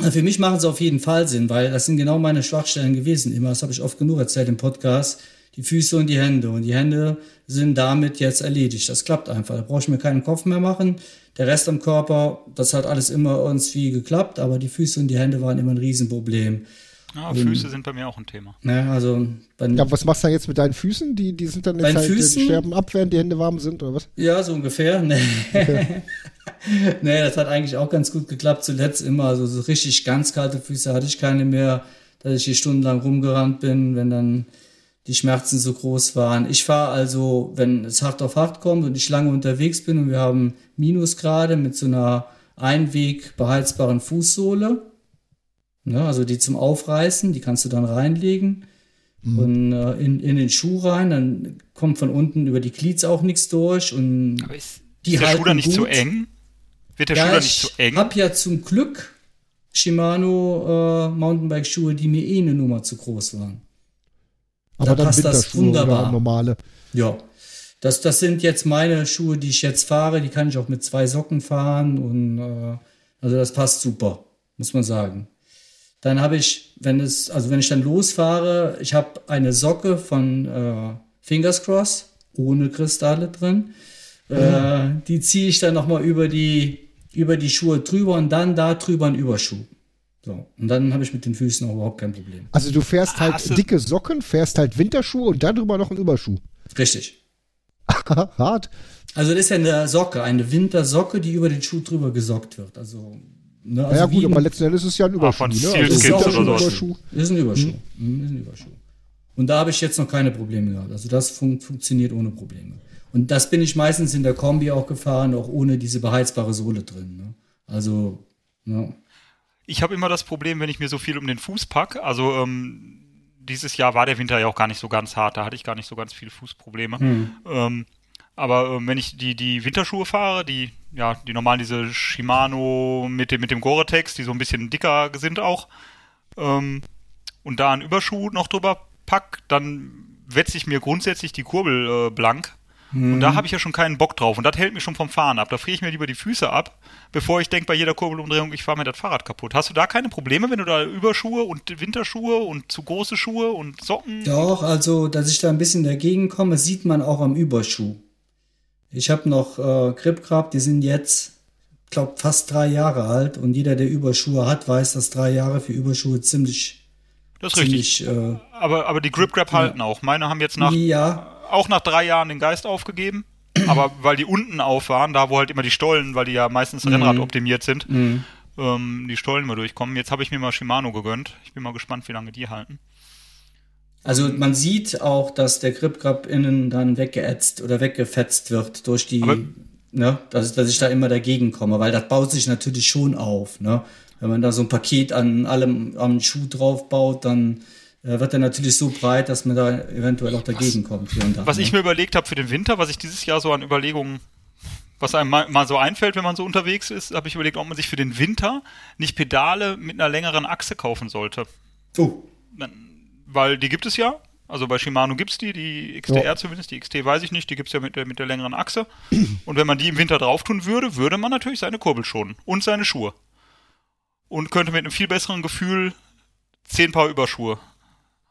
[SPEAKER 1] für mich machen sie auf jeden Fall Sinn, weil das sind genau meine Schwachstellen gewesen immer. Das habe ich oft genug erzählt im Podcast. Die Füße und die Hände. Und die Hände sind damit jetzt erledigt. Das klappt einfach. Da brauche ich mir keinen Kopf mehr machen. Der Rest am Körper, das hat alles immer irgendwie geklappt, aber die Füße und die Hände waren immer ein Riesenproblem.
[SPEAKER 2] Ja, Füße sind bei mir auch ein Thema.
[SPEAKER 1] Ne? Also
[SPEAKER 3] Ja, was machst du jetzt mit deinen Füßen? Die, die sind dann jetzt halt,
[SPEAKER 1] Füßen?
[SPEAKER 3] die sterben ab, während die Hände warm sind, oder was?
[SPEAKER 1] Ja, so ungefähr. Nee. nee, das hat eigentlich auch ganz gut geklappt zuletzt immer. Also so richtig ganz kalte Füße hatte ich keine mehr, dass ich hier stundenlang rumgerannt bin, wenn dann die Schmerzen so groß waren. Ich fahre also, wenn es hart auf hart kommt und ich lange unterwegs bin und wir haben Minusgrade mit so einer Einweg beheizbaren Fußsohle, ne, also die zum Aufreißen, die kannst du dann reinlegen und äh, in, in den Schuh rein, dann kommt von unten über die Glieds auch nichts durch und
[SPEAKER 2] Aber ist,
[SPEAKER 1] Die
[SPEAKER 2] ist der Schuh
[SPEAKER 1] halten
[SPEAKER 2] dann nicht zu
[SPEAKER 1] gut.
[SPEAKER 2] eng? Wird der Schuh dann nicht zu
[SPEAKER 1] ich
[SPEAKER 2] eng?
[SPEAKER 1] habe ja zum Glück Shimano äh, Mountainbike-Schuhe, die mir eh eine Nummer zu groß waren.
[SPEAKER 3] Aber
[SPEAKER 1] Da
[SPEAKER 3] dann
[SPEAKER 1] passt das wunderbar.
[SPEAKER 3] normale.
[SPEAKER 1] Ja, das, das sind jetzt meine Schuhe, die ich jetzt fahre. Die kann ich auch mit zwei Socken fahren und äh, also das passt super, muss man sagen. Dann habe ich, wenn es, also wenn ich dann losfahre, ich habe eine Socke von äh, Fingers Cross ohne Kristalle drin. Äh, die ziehe ich dann nochmal über die, über die Schuhe drüber und dann da drüber einen Überschuh. So. Und dann habe ich mit den Füßen auch überhaupt kein Problem.
[SPEAKER 3] Also du fährst halt
[SPEAKER 2] du-
[SPEAKER 3] dicke Socken, fährst halt Winterschuhe und darüber noch einen Überschuh.
[SPEAKER 1] Richtig.
[SPEAKER 3] Hart.
[SPEAKER 1] Also das ist ja eine Socke, eine Wintersocke, die über den Schuh drüber gesockt wird. Also, ne, also
[SPEAKER 3] ja gut, aber
[SPEAKER 1] ein-
[SPEAKER 3] letzten Endes ist es ja ein
[SPEAKER 2] Ah,
[SPEAKER 3] Überschuh. ne?
[SPEAKER 2] Sealskins
[SPEAKER 1] oder
[SPEAKER 3] Winterschuh,
[SPEAKER 1] sowas.
[SPEAKER 3] Überschuh.
[SPEAKER 1] ist ein Überschuh. Mhm. Ist ein Überschuh. Und da habe ich jetzt noch keine Probleme gehabt. Also das fun funktioniert ohne Probleme. Und das bin ich meistens in der Kombi auch gefahren, auch ohne diese beheizbare Sohle drin. Ne? Also, ne?
[SPEAKER 2] Ich habe immer das Problem, wenn ich mir so viel um den Fuß packe. Also ähm, dieses Jahr war der Winter ja auch gar nicht so ganz hart, da hatte ich gar nicht so ganz viele Fußprobleme. Ähm, aber ähm, wenn ich die, die Winterschuhe fahre, die, ja, die normalen, diese Shimano mit dem, mit dem Gore-Tex, die so ein bisschen dicker sind auch, ähm, und da einen Überschuh noch drüber pack, dann wetze ich mir grundsätzlich die Kurbel äh, blank. Und da habe ich ja schon keinen Bock drauf. Und das hält mich schon vom Fahren ab. Da friere ich mir lieber die Füße ab, bevor ich denke bei jeder Kurbelumdrehung, ich fahre mir das Fahrrad kaputt. Hast du da keine Probleme, wenn du da Überschuhe und Winterschuhe und zu große Schuhe und Socken?
[SPEAKER 1] Doch, also, dass ich da ein bisschen dagegen komme, sieht man auch am Überschuh. Ich habe noch äh, Grip gehabt, die sind jetzt, glaube fast drei Jahre alt und jeder, der Überschuhe hat, weiß, dass drei Jahre für Überschuhe ziemlich,
[SPEAKER 2] Das ist richtig.
[SPEAKER 1] ziemlich, äh,
[SPEAKER 2] Aber, aber die Grip Grab halten auch. Meine haben jetzt nach,
[SPEAKER 1] ja,
[SPEAKER 2] auch nach drei Jahren den Geist aufgegeben. Aber weil die unten auf waren, da wo halt immer die Stollen, weil die ja meistens Rennrad optimiert sind, ähm, die Stollen mal durchkommen. Jetzt habe ich mir mal Shimano gegönnt. Ich bin mal gespannt, wie lange die halten.
[SPEAKER 1] Also man sieht auch, dass der Gripgrab innen dann weggeätzt oder weggefetzt wird durch die,
[SPEAKER 2] Aber-
[SPEAKER 1] ne, dass, dass ich da immer dagegen komme, weil das baut sich natürlich schon auf, ne. Wenn man da so ein Paket an allem am Schuh drauf baut, dann äh, wird er natürlich so breit, dass man da eventuell auch dagegen kommt. Hier und da,
[SPEAKER 2] Was
[SPEAKER 1] ne?
[SPEAKER 2] ich mir überlegt habe für den Winter, was ich dieses Jahr so an Überlegungen, was einem mal, mal so einfällt, wenn man so unterwegs ist, habe ich überlegt, ob man sich für den Winter nicht Pedale mit einer längeren Achse kaufen sollte.
[SPEAKER 1] Oh,
[SPEAKER 2] Weil die gibt es ja. Also bei Shimano gibt es die, die XTR
[SPEAKER 3] Ja.
[SPEAKER 2] zumindest, die XT weiß ich nicht, die gibt es ja mit der, mit der längeren Achse. Und wenn man die im Winter drauf tun würde, würde man natürlich seine Kurbel schonen und seine Schuhe. Und könnte mit einem viel besseren Gefühl zehn Paar Überschuhe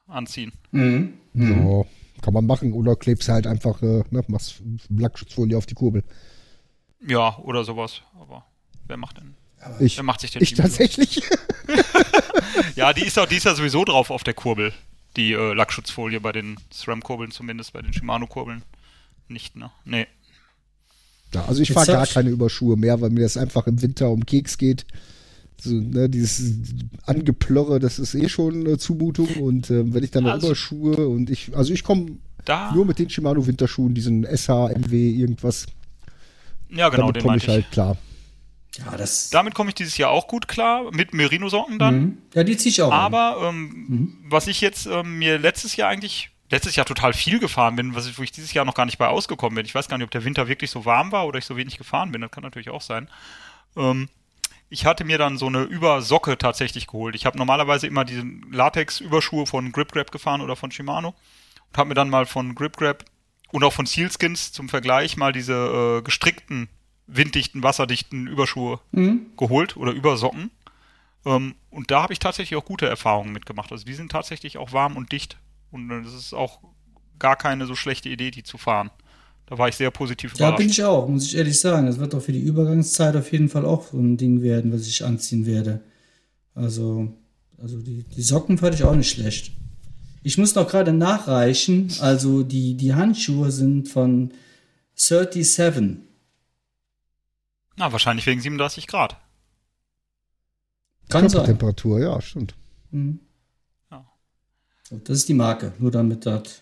[SPEAKER 2] anziehen.
[SPEAKER 1] mhm.
[SPEAKER 3] Ja, kann man machen. Oder klebst halt einfach, äh, ne, machst Lackschutzfolie auf die Kurbel.
[SPEAKER 2] Ja, oder sowas. Aber wer macht denn?
[SPEAKER 3] Ich,
[SPEAKER 2] Wer macht sich denn
[SPEAKER 3] ich tatsächlich.
[SPEAKER 2] Ja, die ist, auch, die ist ja sowieso drauf auf der Kurbel. Die äh, Lackschutzfolie bei den SRAM-Kurbeln zumindest, bei den Shimano-Kurbeln nicht, ne? Nee.
[SPEAKER 3] Ja, also ich fahre gar keine Überschuhe mehr, weil mir das einfach im Winter um Keks geht. So, ne, dieses Angeplörre, das ist eh schon eine Zumutung. Und ähm, wenn ich dann noch
[SPEAKER 2] Also-
[SPEAKER 3] Überschuhe und ich, also ich komme
[SPEAKER 2] Da,
[SPEAKER 3] nur mit den Shimano Winterschuhen, diesen SH, MW, irgendwas,
[SPEAKER 2] ja genau,
[SPEAKER 3] damit
[SPEAKER 2] den
[SPEAKER 3] komme ich. halt klar.
[SPEAKER 1] Ja, das.
[SPEAKER 2] Damit komme ich dieses Jahr auch gut klar, mit Merino-Socken dann.
[SPEAKER 1] Mhm. Ja, die ziehe ich auch.
[SPEAKER 2] Aber ähm, was ich jetzt ähm, mir letztes Jahr eigentlich, letztes Jahr total viel gefahren bin, was ich, wo ich dieses Jahr noch gar nicht bei ausgekommen bin. Ich weiß gar nicht, ob der Winter wirklich so warm war oder ich so wenig gefahren bin. Das kann natürlich auch sein. Ähm, ich hatte mir dann so eine Übersocke tatsächlich geholt. Ich habe normalerweise immer diesen Latex-Überschuhe von Grip Grab gefahren oder von Shimano. und habe mir dann mal von Grip Grab und auch von Sealskins zum Vergleich mal diese äh, gestrickten, winddichten, wasserdichten Überschuhe
[SPEAKER 1] Mhm.
[SPEAKER 2] geholt oder Übersocken. Ähm, und da habe ich tatsächlich auch gute Erfahrungen mitgemacht. Also die sind tatsächlich auch warm und dicht. Und es ist auch gar keine so schlechte Idee, die zu fahren. Da war ich sehr positiv
[SPEAKER 1] Da
[SPEAKER 2] überrascht.
[SPEAKER 1] bin ich auch, muss ich ehrlich sagen. Das wird doch für die Übergangszeit auf jeden Fall auch so ein Ding werden, was ich anziehen werde. Also, also die, die Socken fand ich auch nicht schlecht. Ich muss noch gerade nachreichen. Also die, die Handschuhe sind von 37.
[SPEAKER 2] Na, wahrscheinlich wegen 37 Grad.
[SPEAKER 1] Kann sein.
[SPEAKER 3] Körpertemperatur, ja, stimmt.
[SPEAKER 1] Mhm.
[SPEAKER 2] Ja.
[SPEAKER 1] So, das ist die Marke, nur damit das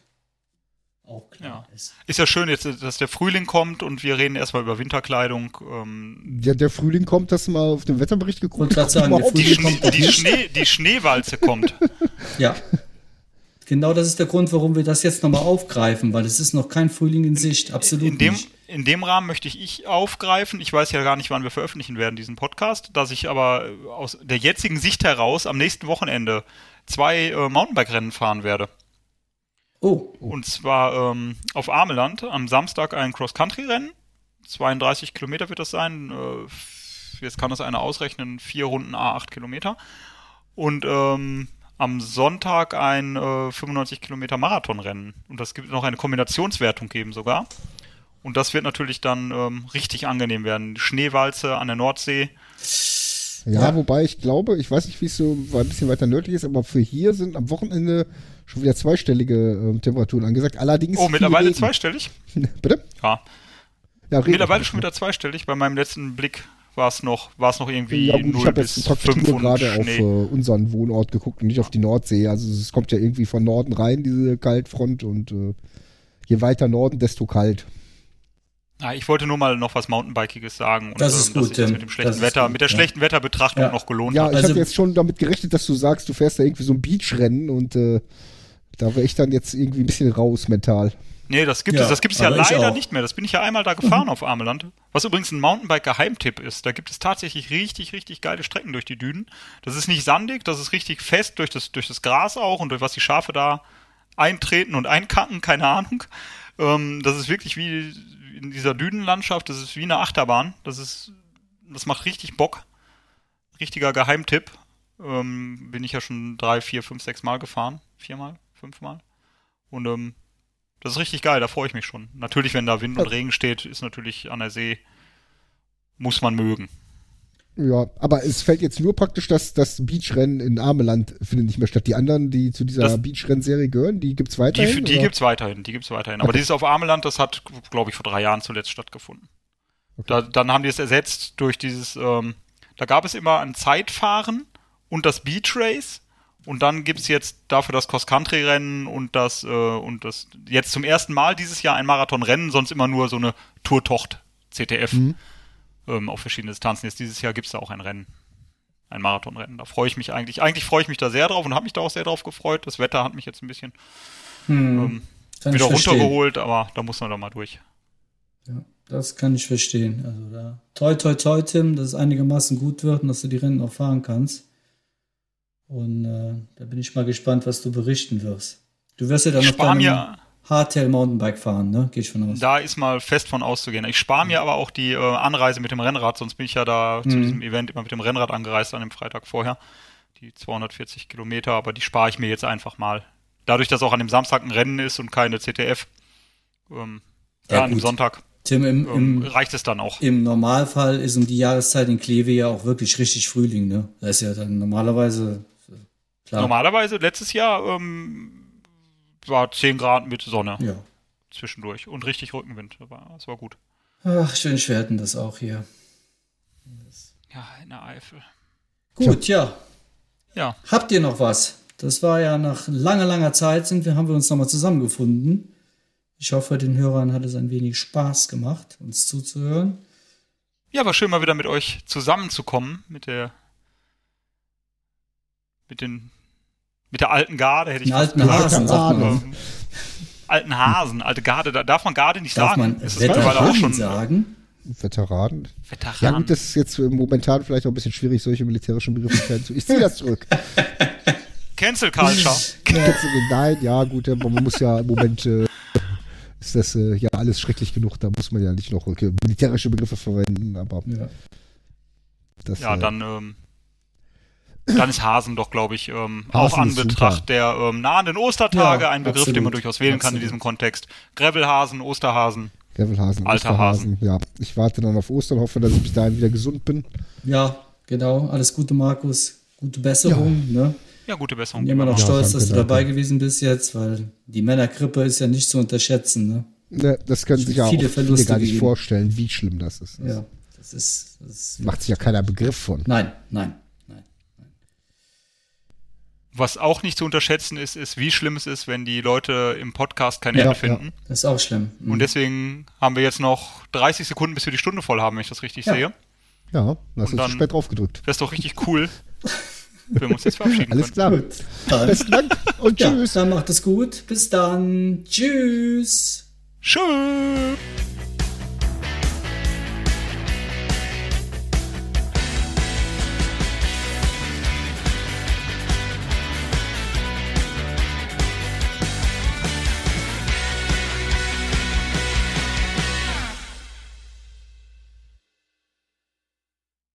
[SPEAKER 1] auch klar
[SPEAKER 2] Ja.
[SPEAKER 1] ist.
[SPEAKER 2] Ist ja schön jetzt, dass der Frühling kommt und wir reden erstmal über Winterkleidung. Ähm,
[SPEAKER 3] Ja, der Frühling kommt, hast du mal auf den Wetterbericht geguckt?
[SPEAKER 1] Grad sagen, der
[SPEAKER 2] die,
[SPEAKER 1] Frühling
[SPEAKER 2] Schnee,
[SPEAKER 1] kommt doch
[SPEAKER 2] die. Schnee, die Schneewalze kommt.
[SPEAKER 1] Ja. Genau das ist der Grund, warum wir das jetzt nochmal aufgreifen, weil es ist noch kein Frühling in Sicht. Absolut
[SPEAKER 2] In dem,
[SPEAKER 1] nicht.
[SPEAKER 2] In dem Rahmen möchte ich, ich aufgreifen, ich weiß ja gar nicht, wann wir veröffentlichen werden, diesen Podcast, dass ich aber äh, aus der jetzigen Sicht heraus am nächsten Wochenende zwei äh, Mountainbike-Rennen fahren werde.
[SPEAKER 1] Oh,
[SPEAKER 2] Und zwar ähm, auf Ameland am Samstag ein Cross-Country-Rennen. 32 Kilometer wird das sein. Äh, jetzt kann das einer ausrechnen, vier Runden A8 Kilometer. Und ähm, am Sonntag ein äh, 95 Kilometer Marathonrennen. Und das gibt noch eine Kombinationswertung geben sogar. Und das wird natürlich dann ähm, richtig angenehm werden. Schneewalze an der Nordsee.
[SPEAKER 3] Ja,
[SPEAKER 1] Ja.
[SPEAKER 3] wobei ich glaube, ich weiß nicht, wie es so ein bisschen weiter nördlich ist, aber für hier sind am Wochenende schon wieder zweistellige ähm, Temperaturen angesagt. Allerdings.
[SPEAKER 2] Oh, mittlerweile
[SPEAKER 3] Regen.
[SPEAKER 2] zweistellig?
[SPEAKER 3] Bitte?
[SPEAKER 2] Ja.
[SPEAKER 3] Ja.
[SPEAKER 2] Mittlerweile schon wieder zweistellig. Bei meinem letzten Blick war es noch, noch irgendwie
[SPEAKER 3] Ja, gut, ich
[SPEAKER 2] 0
[SPEAKER 3] habe
[SPEAKER 2] bis
[SPEAKER 3] jetzt praktisch
[SPEAKER 2] 5
[SPEAKER 3] nur gerade auf äh, unseren Wohnort geguckt und nicht auf die Nordsee. Also es kommt ja irgendwie von Norden rein, diese Kaltfront und äh, je weiter Norden, desto kalt.
[SPEAKER 2] Ja, ich wollte nur mal noch was Mountainbikiges sagen. Und,
[SPEAKER 1] Das ist
[SPEAKER 2] ähm,
[SPEAKER 1] gut,
[SPEAKER 2] dass sich das
[SPEAKER 1] Tim.
[SPEAKER 2] mit dem schlechten Wetter,
[SPEAKER 1] gut,
[SPEAKER 2] mit der
[SPEAKER 1] ja.
[SPEAKER 2] schlechten Wetterbetrachtung
[SPEAKER 1] Ja.
[SPEAKER 2] noch gelohnt
[SPEAKER 3] Ja,
[SPEAKER 2] hat.
[SPEAKER 3] ich
[SPEAKER 1] Also-
[SPEAKER 3] habe jetzt schon damit gerechnet, dass du sagst, du fährst da irgendwie so ein Beachrennen und äh, da wäre ich dann jetzt irgendwie ein bisschen raus mental.
[SPEAKER 2] Nee, das gibt
[SPEAKER 1] Ja,
[SPEAKER 2] es, das gibt es ja leider nicht mehr. Das bin ich ja einmal da gefahren auf Ameland. Was übrigens ein Mountainbike-Geheimtipp ist. Da gibt es tatsächlich richtig, richtig geile Strecken durch die Dünen. Das ist nicht sandig, das ist richtig fest durch das, durch das Gras auch und durch was die Schafe da eintreten und einkacken, keine Ahnung. Ähm, das ist wirklich wie in dieser Dünenlandschaft, das ist wie eine Achterbahn. Das ist, das macht richtig Bock. Richtiger Geheimtipp. Ähm, bin ich ja schon drei, vier, fünf, sechs Mal gefahren. Viermal, fünfmal. Und ähm, das ist richtig geil, da freue ich mich schon. Natürlich, wenn da Wind und Regen steht, ist natürlich an der See, muss man mögen.
[SPEAKER 3] Ja, aber es fällt jetzt nur praktisch, dass das Beachrennen in Ameland findet nicht mehr statt. Die anderen, die zu dieser Beachrennserie gehören, die gibt's
[SPEAKER 2] Die,
[SPEAKER 3] weiterhin?
[SPEAKER 2] die
[SPEAKER 3] oder?
[SPEAKER 2] gibt's weiterhin, die gibt's weiterhin. Aber
[SPEAKER 3] Okay.
[SPEAKER 2] dieses auf Ameland, das hat, glaube ich, vor drei Jahren zuletzt stattgefunden. Da, dann haben die es ersetzt durch dieses, ähm, da gab es immer ein Zeitfahren und das Beach Race. Und dann gibt's jetzt dafür das Cross-Country-Rennen und das, äh, und das, jetzt zum ersten Mal dieses Jahr ein Marathonrennen, sonst immer nur so eine Tour-Tocht, CTF,
[SPEAKER 3] Mhm.
[SPEAKER 2] Ähm, auf verschiedene Distanzen. Jetzt dieses Jahr gibt's da auch ein Rennen. Ein Marathonrennen. Da freue ich mich eigentlich. Eigentlich freue ich mich da sehr drauf und habe mich da auch sehr drauf gefreut. Das Wetter hat mich jetzt ein bisschen
[SPEAKER 1] hm,
[SPEAKER 2] ähm, wieder runtergeholt, aber da muss man doch mal durch.
[SPEAKER 1] Ja, das kann ich verstehen. Also da toi toi toi, Tim, dass es einigermaßen gut wird und dass du die Rennen auch fahren kannst. Und äh, da bin ich mal gespannt, was du berichten wirst. Du wirst ja dann noch
[SPEAKER 2] Spar
[SPEAKER 1] dein
[SPEAKER 2] mir,
[SPEAKER 1] Hardtail Mountainbike fahren, ne? Gehe ich von aus.
[SPEAKER 2] da ist mal fest von auszugehen. Ich spare mir aber auch die äh, Anreise mit dem Rennrad, sonst bin ich ja da zu
[SPEAKER 1] Mhm.
[SPEAKER 2] diesem Event immer mit dem Rennrad angereist an dem Freitag vorher. Die 240 Kilometer, aber die spare ich mir jetzt einfach mal. Dadurch, dass auch an dem Samstag ein Rennen ist und keine CTF, ähm,
[SPEAKER 1] Ja,
[SPEAKER 2] ja, an dem. Sonntag
[SPEAKER 1] Tim, im,
[SPEAKER 2] ähm,
[SPEAKER 1] im,
[SPEAKER 2] reicht es dann auch.
[SPEAKER 1] im Normalfall ist um die Jahreszeit in Kleve ja auch wirklich richtig Frühling, ne? Das ist ja dann normalerweise äh, klar.
[SPEAKER 2] Normalerweise, letztes Jahr ähm, war 10 Grad mit Sonne
[SPEAKER 1] Ja.
[SPEAKER 2] zwischendurch und richtig Rückenwind. Das war, das war gut.
[SPEAKER 1] Ach, schön, hatten das auch hier.
[SPEAKER 2] Ja, in der Eifel.
[SPEAKER 1] Gut, ja.
[SPEAKER 2] Ja,
[SPEAKER 1] Habt ihr noch was? Das war ja nach langer, langer Zeit sind wir, haben wir uns nochmal zusammengefunden. Ich hoffe, den Hörern hat es ein wenig Spaß gemacht, uns zuzuhören.
[SPEAKER 2] Ja, war schön mal wieder mit euch zusammenzukommen, mit der mit den mit der alten Garde hätte ich
[SPEAKER 1] alten
[SPEAKER 2] gesagt.
[SPEAKER 1] Hasen, sagt man.
[SPEAKER 2] Alten Hasen, alte Garde, da darf man Garde nicht
[SPEAKER 1] Darf
[SPEAKER 2] sagen.
[SPEAKER 1] man
[SPEAKER 2] ist das mittlerweile auch schon
[SPEAKER 1] Veteranen sagen?
[SPEAKER 3] Veteranen. Ja
[SPEAKER 2] Veteran.
[SPEAKER 3] gut, das ist jetzt momentan vielleicht auch ein bisschen schwierig, solche militärischen Begrifflichkeiten zu. Ich ziehe das zurück.
[SPEAKER 2] Cancel Culture.
[SPEAKER 3] Cancel, nein, ja, gut, ja, man muss ja im Moment äh, ist das äh, ja alles schrecklich genug, da muss man ja nicht noch okay, militärische Begriffe verwenden, aber
[SPEAKER 1] Ja.
[SPEAKER 3] das
[SPEAKER 2] Ja,
[SPEAKER 3] äh,
[SPEAKER 2] dann, ähm, dann ist Hasen doch, glaube ich, ähm,
[SPEAKER 3] Hasen
[SPEAKER 2] auch an. Betracht der ähm, nahenden Ostertage
[SPEAKER 1] Ja,
[SPEAKER 2] ein Begriff, den man
[SPEAKER 1] absolut.
[SPEAKER 2] durchaus wählen kann in
[SPEAKER 1] Absolut.
[SPEAKER 2] diesem Kontext. Gravelhasen, Osterhasen.
[SPEAKER 3] Gravelhasen,
[SPEAKER 2] Alter
[SPEAKER 3] Osterhasen, ja. Ich warte dann auf Ostern, hoffe, dass ich bis dahin wieder gesund bin.
[SPEAKER 1] ja, genau. Alles Gute, Markus. Gute Besserung. Ne?
[SPEAKER 2] Ja, gute Besserung.
[SPEAKER 1] Bin immer noch
[SPEAKER 3] Ja,
[SPEAKER 1] stolz,
[SPEAKER 3] danke,
[SPEAKER 1] dass du
[SPEAKER 3] danke.
[SPEAKER 1] dabei gewesen bist jetzt, weil die Männergrippe ist ja nicht zu unterschätzen. Ne?
[SPEAKER 3] Ne, das können sich ja auch
[SPEAKER 1] Viele Verluste
[SPEAKER 3] gar nicht
[SPEAKER 1] gegeben.
[SPEAKER 3] vorstellen, wie schlimm das ist.
[SPEAKER 1] Ja, das ist. Das ist
[SPEAKER 3] Macht sich ja keiner Begriff von.
[SPEAKER 1] nein, nein.
[SPEAKER 2] Was auch nicht zu unterschätzen ist, ist, wie schlimm es ist, wenn die Leute im Podcast kein
[SPEAKER 1] Ja,
[SPEAKER 2] Ende
[SPEAKER 3] ja.
[SPEAKER 2] finden.
[SPEAKER 1] Das ist auch schlimm. Mhm.
[SPEAKER 2] Und deswegen haben wir jetzt noch 30 Sekunden, bis wir die Stunde voll haben, wenn ich das richtig
[SPEAKER 1] Ja.
[SPEAKER 2] sehe.
[SPEAKER 3] Ja, da hast
[SPEAKER 2] Und
[SPEAKER 3] du
[SPEAKER 2] dann-
[SPEAKER 3] zu spät drauf gedrückt.
[SPEAKER 2] Das ist doch richtig cool, wenn wir uns jetzt verabschieden
[SPEAKER 3] Alles klar.
[SPEAKER 1] Gut. Dann,
[SPEAKER 3] Besten Dank und
[SPEAKER 1] ja,
[SPEAKER 3] tschüss.
[SPEAKER 1] dann macht es gut. Bis dann. Tschüss.
[SPEAKER 2] Tschüss.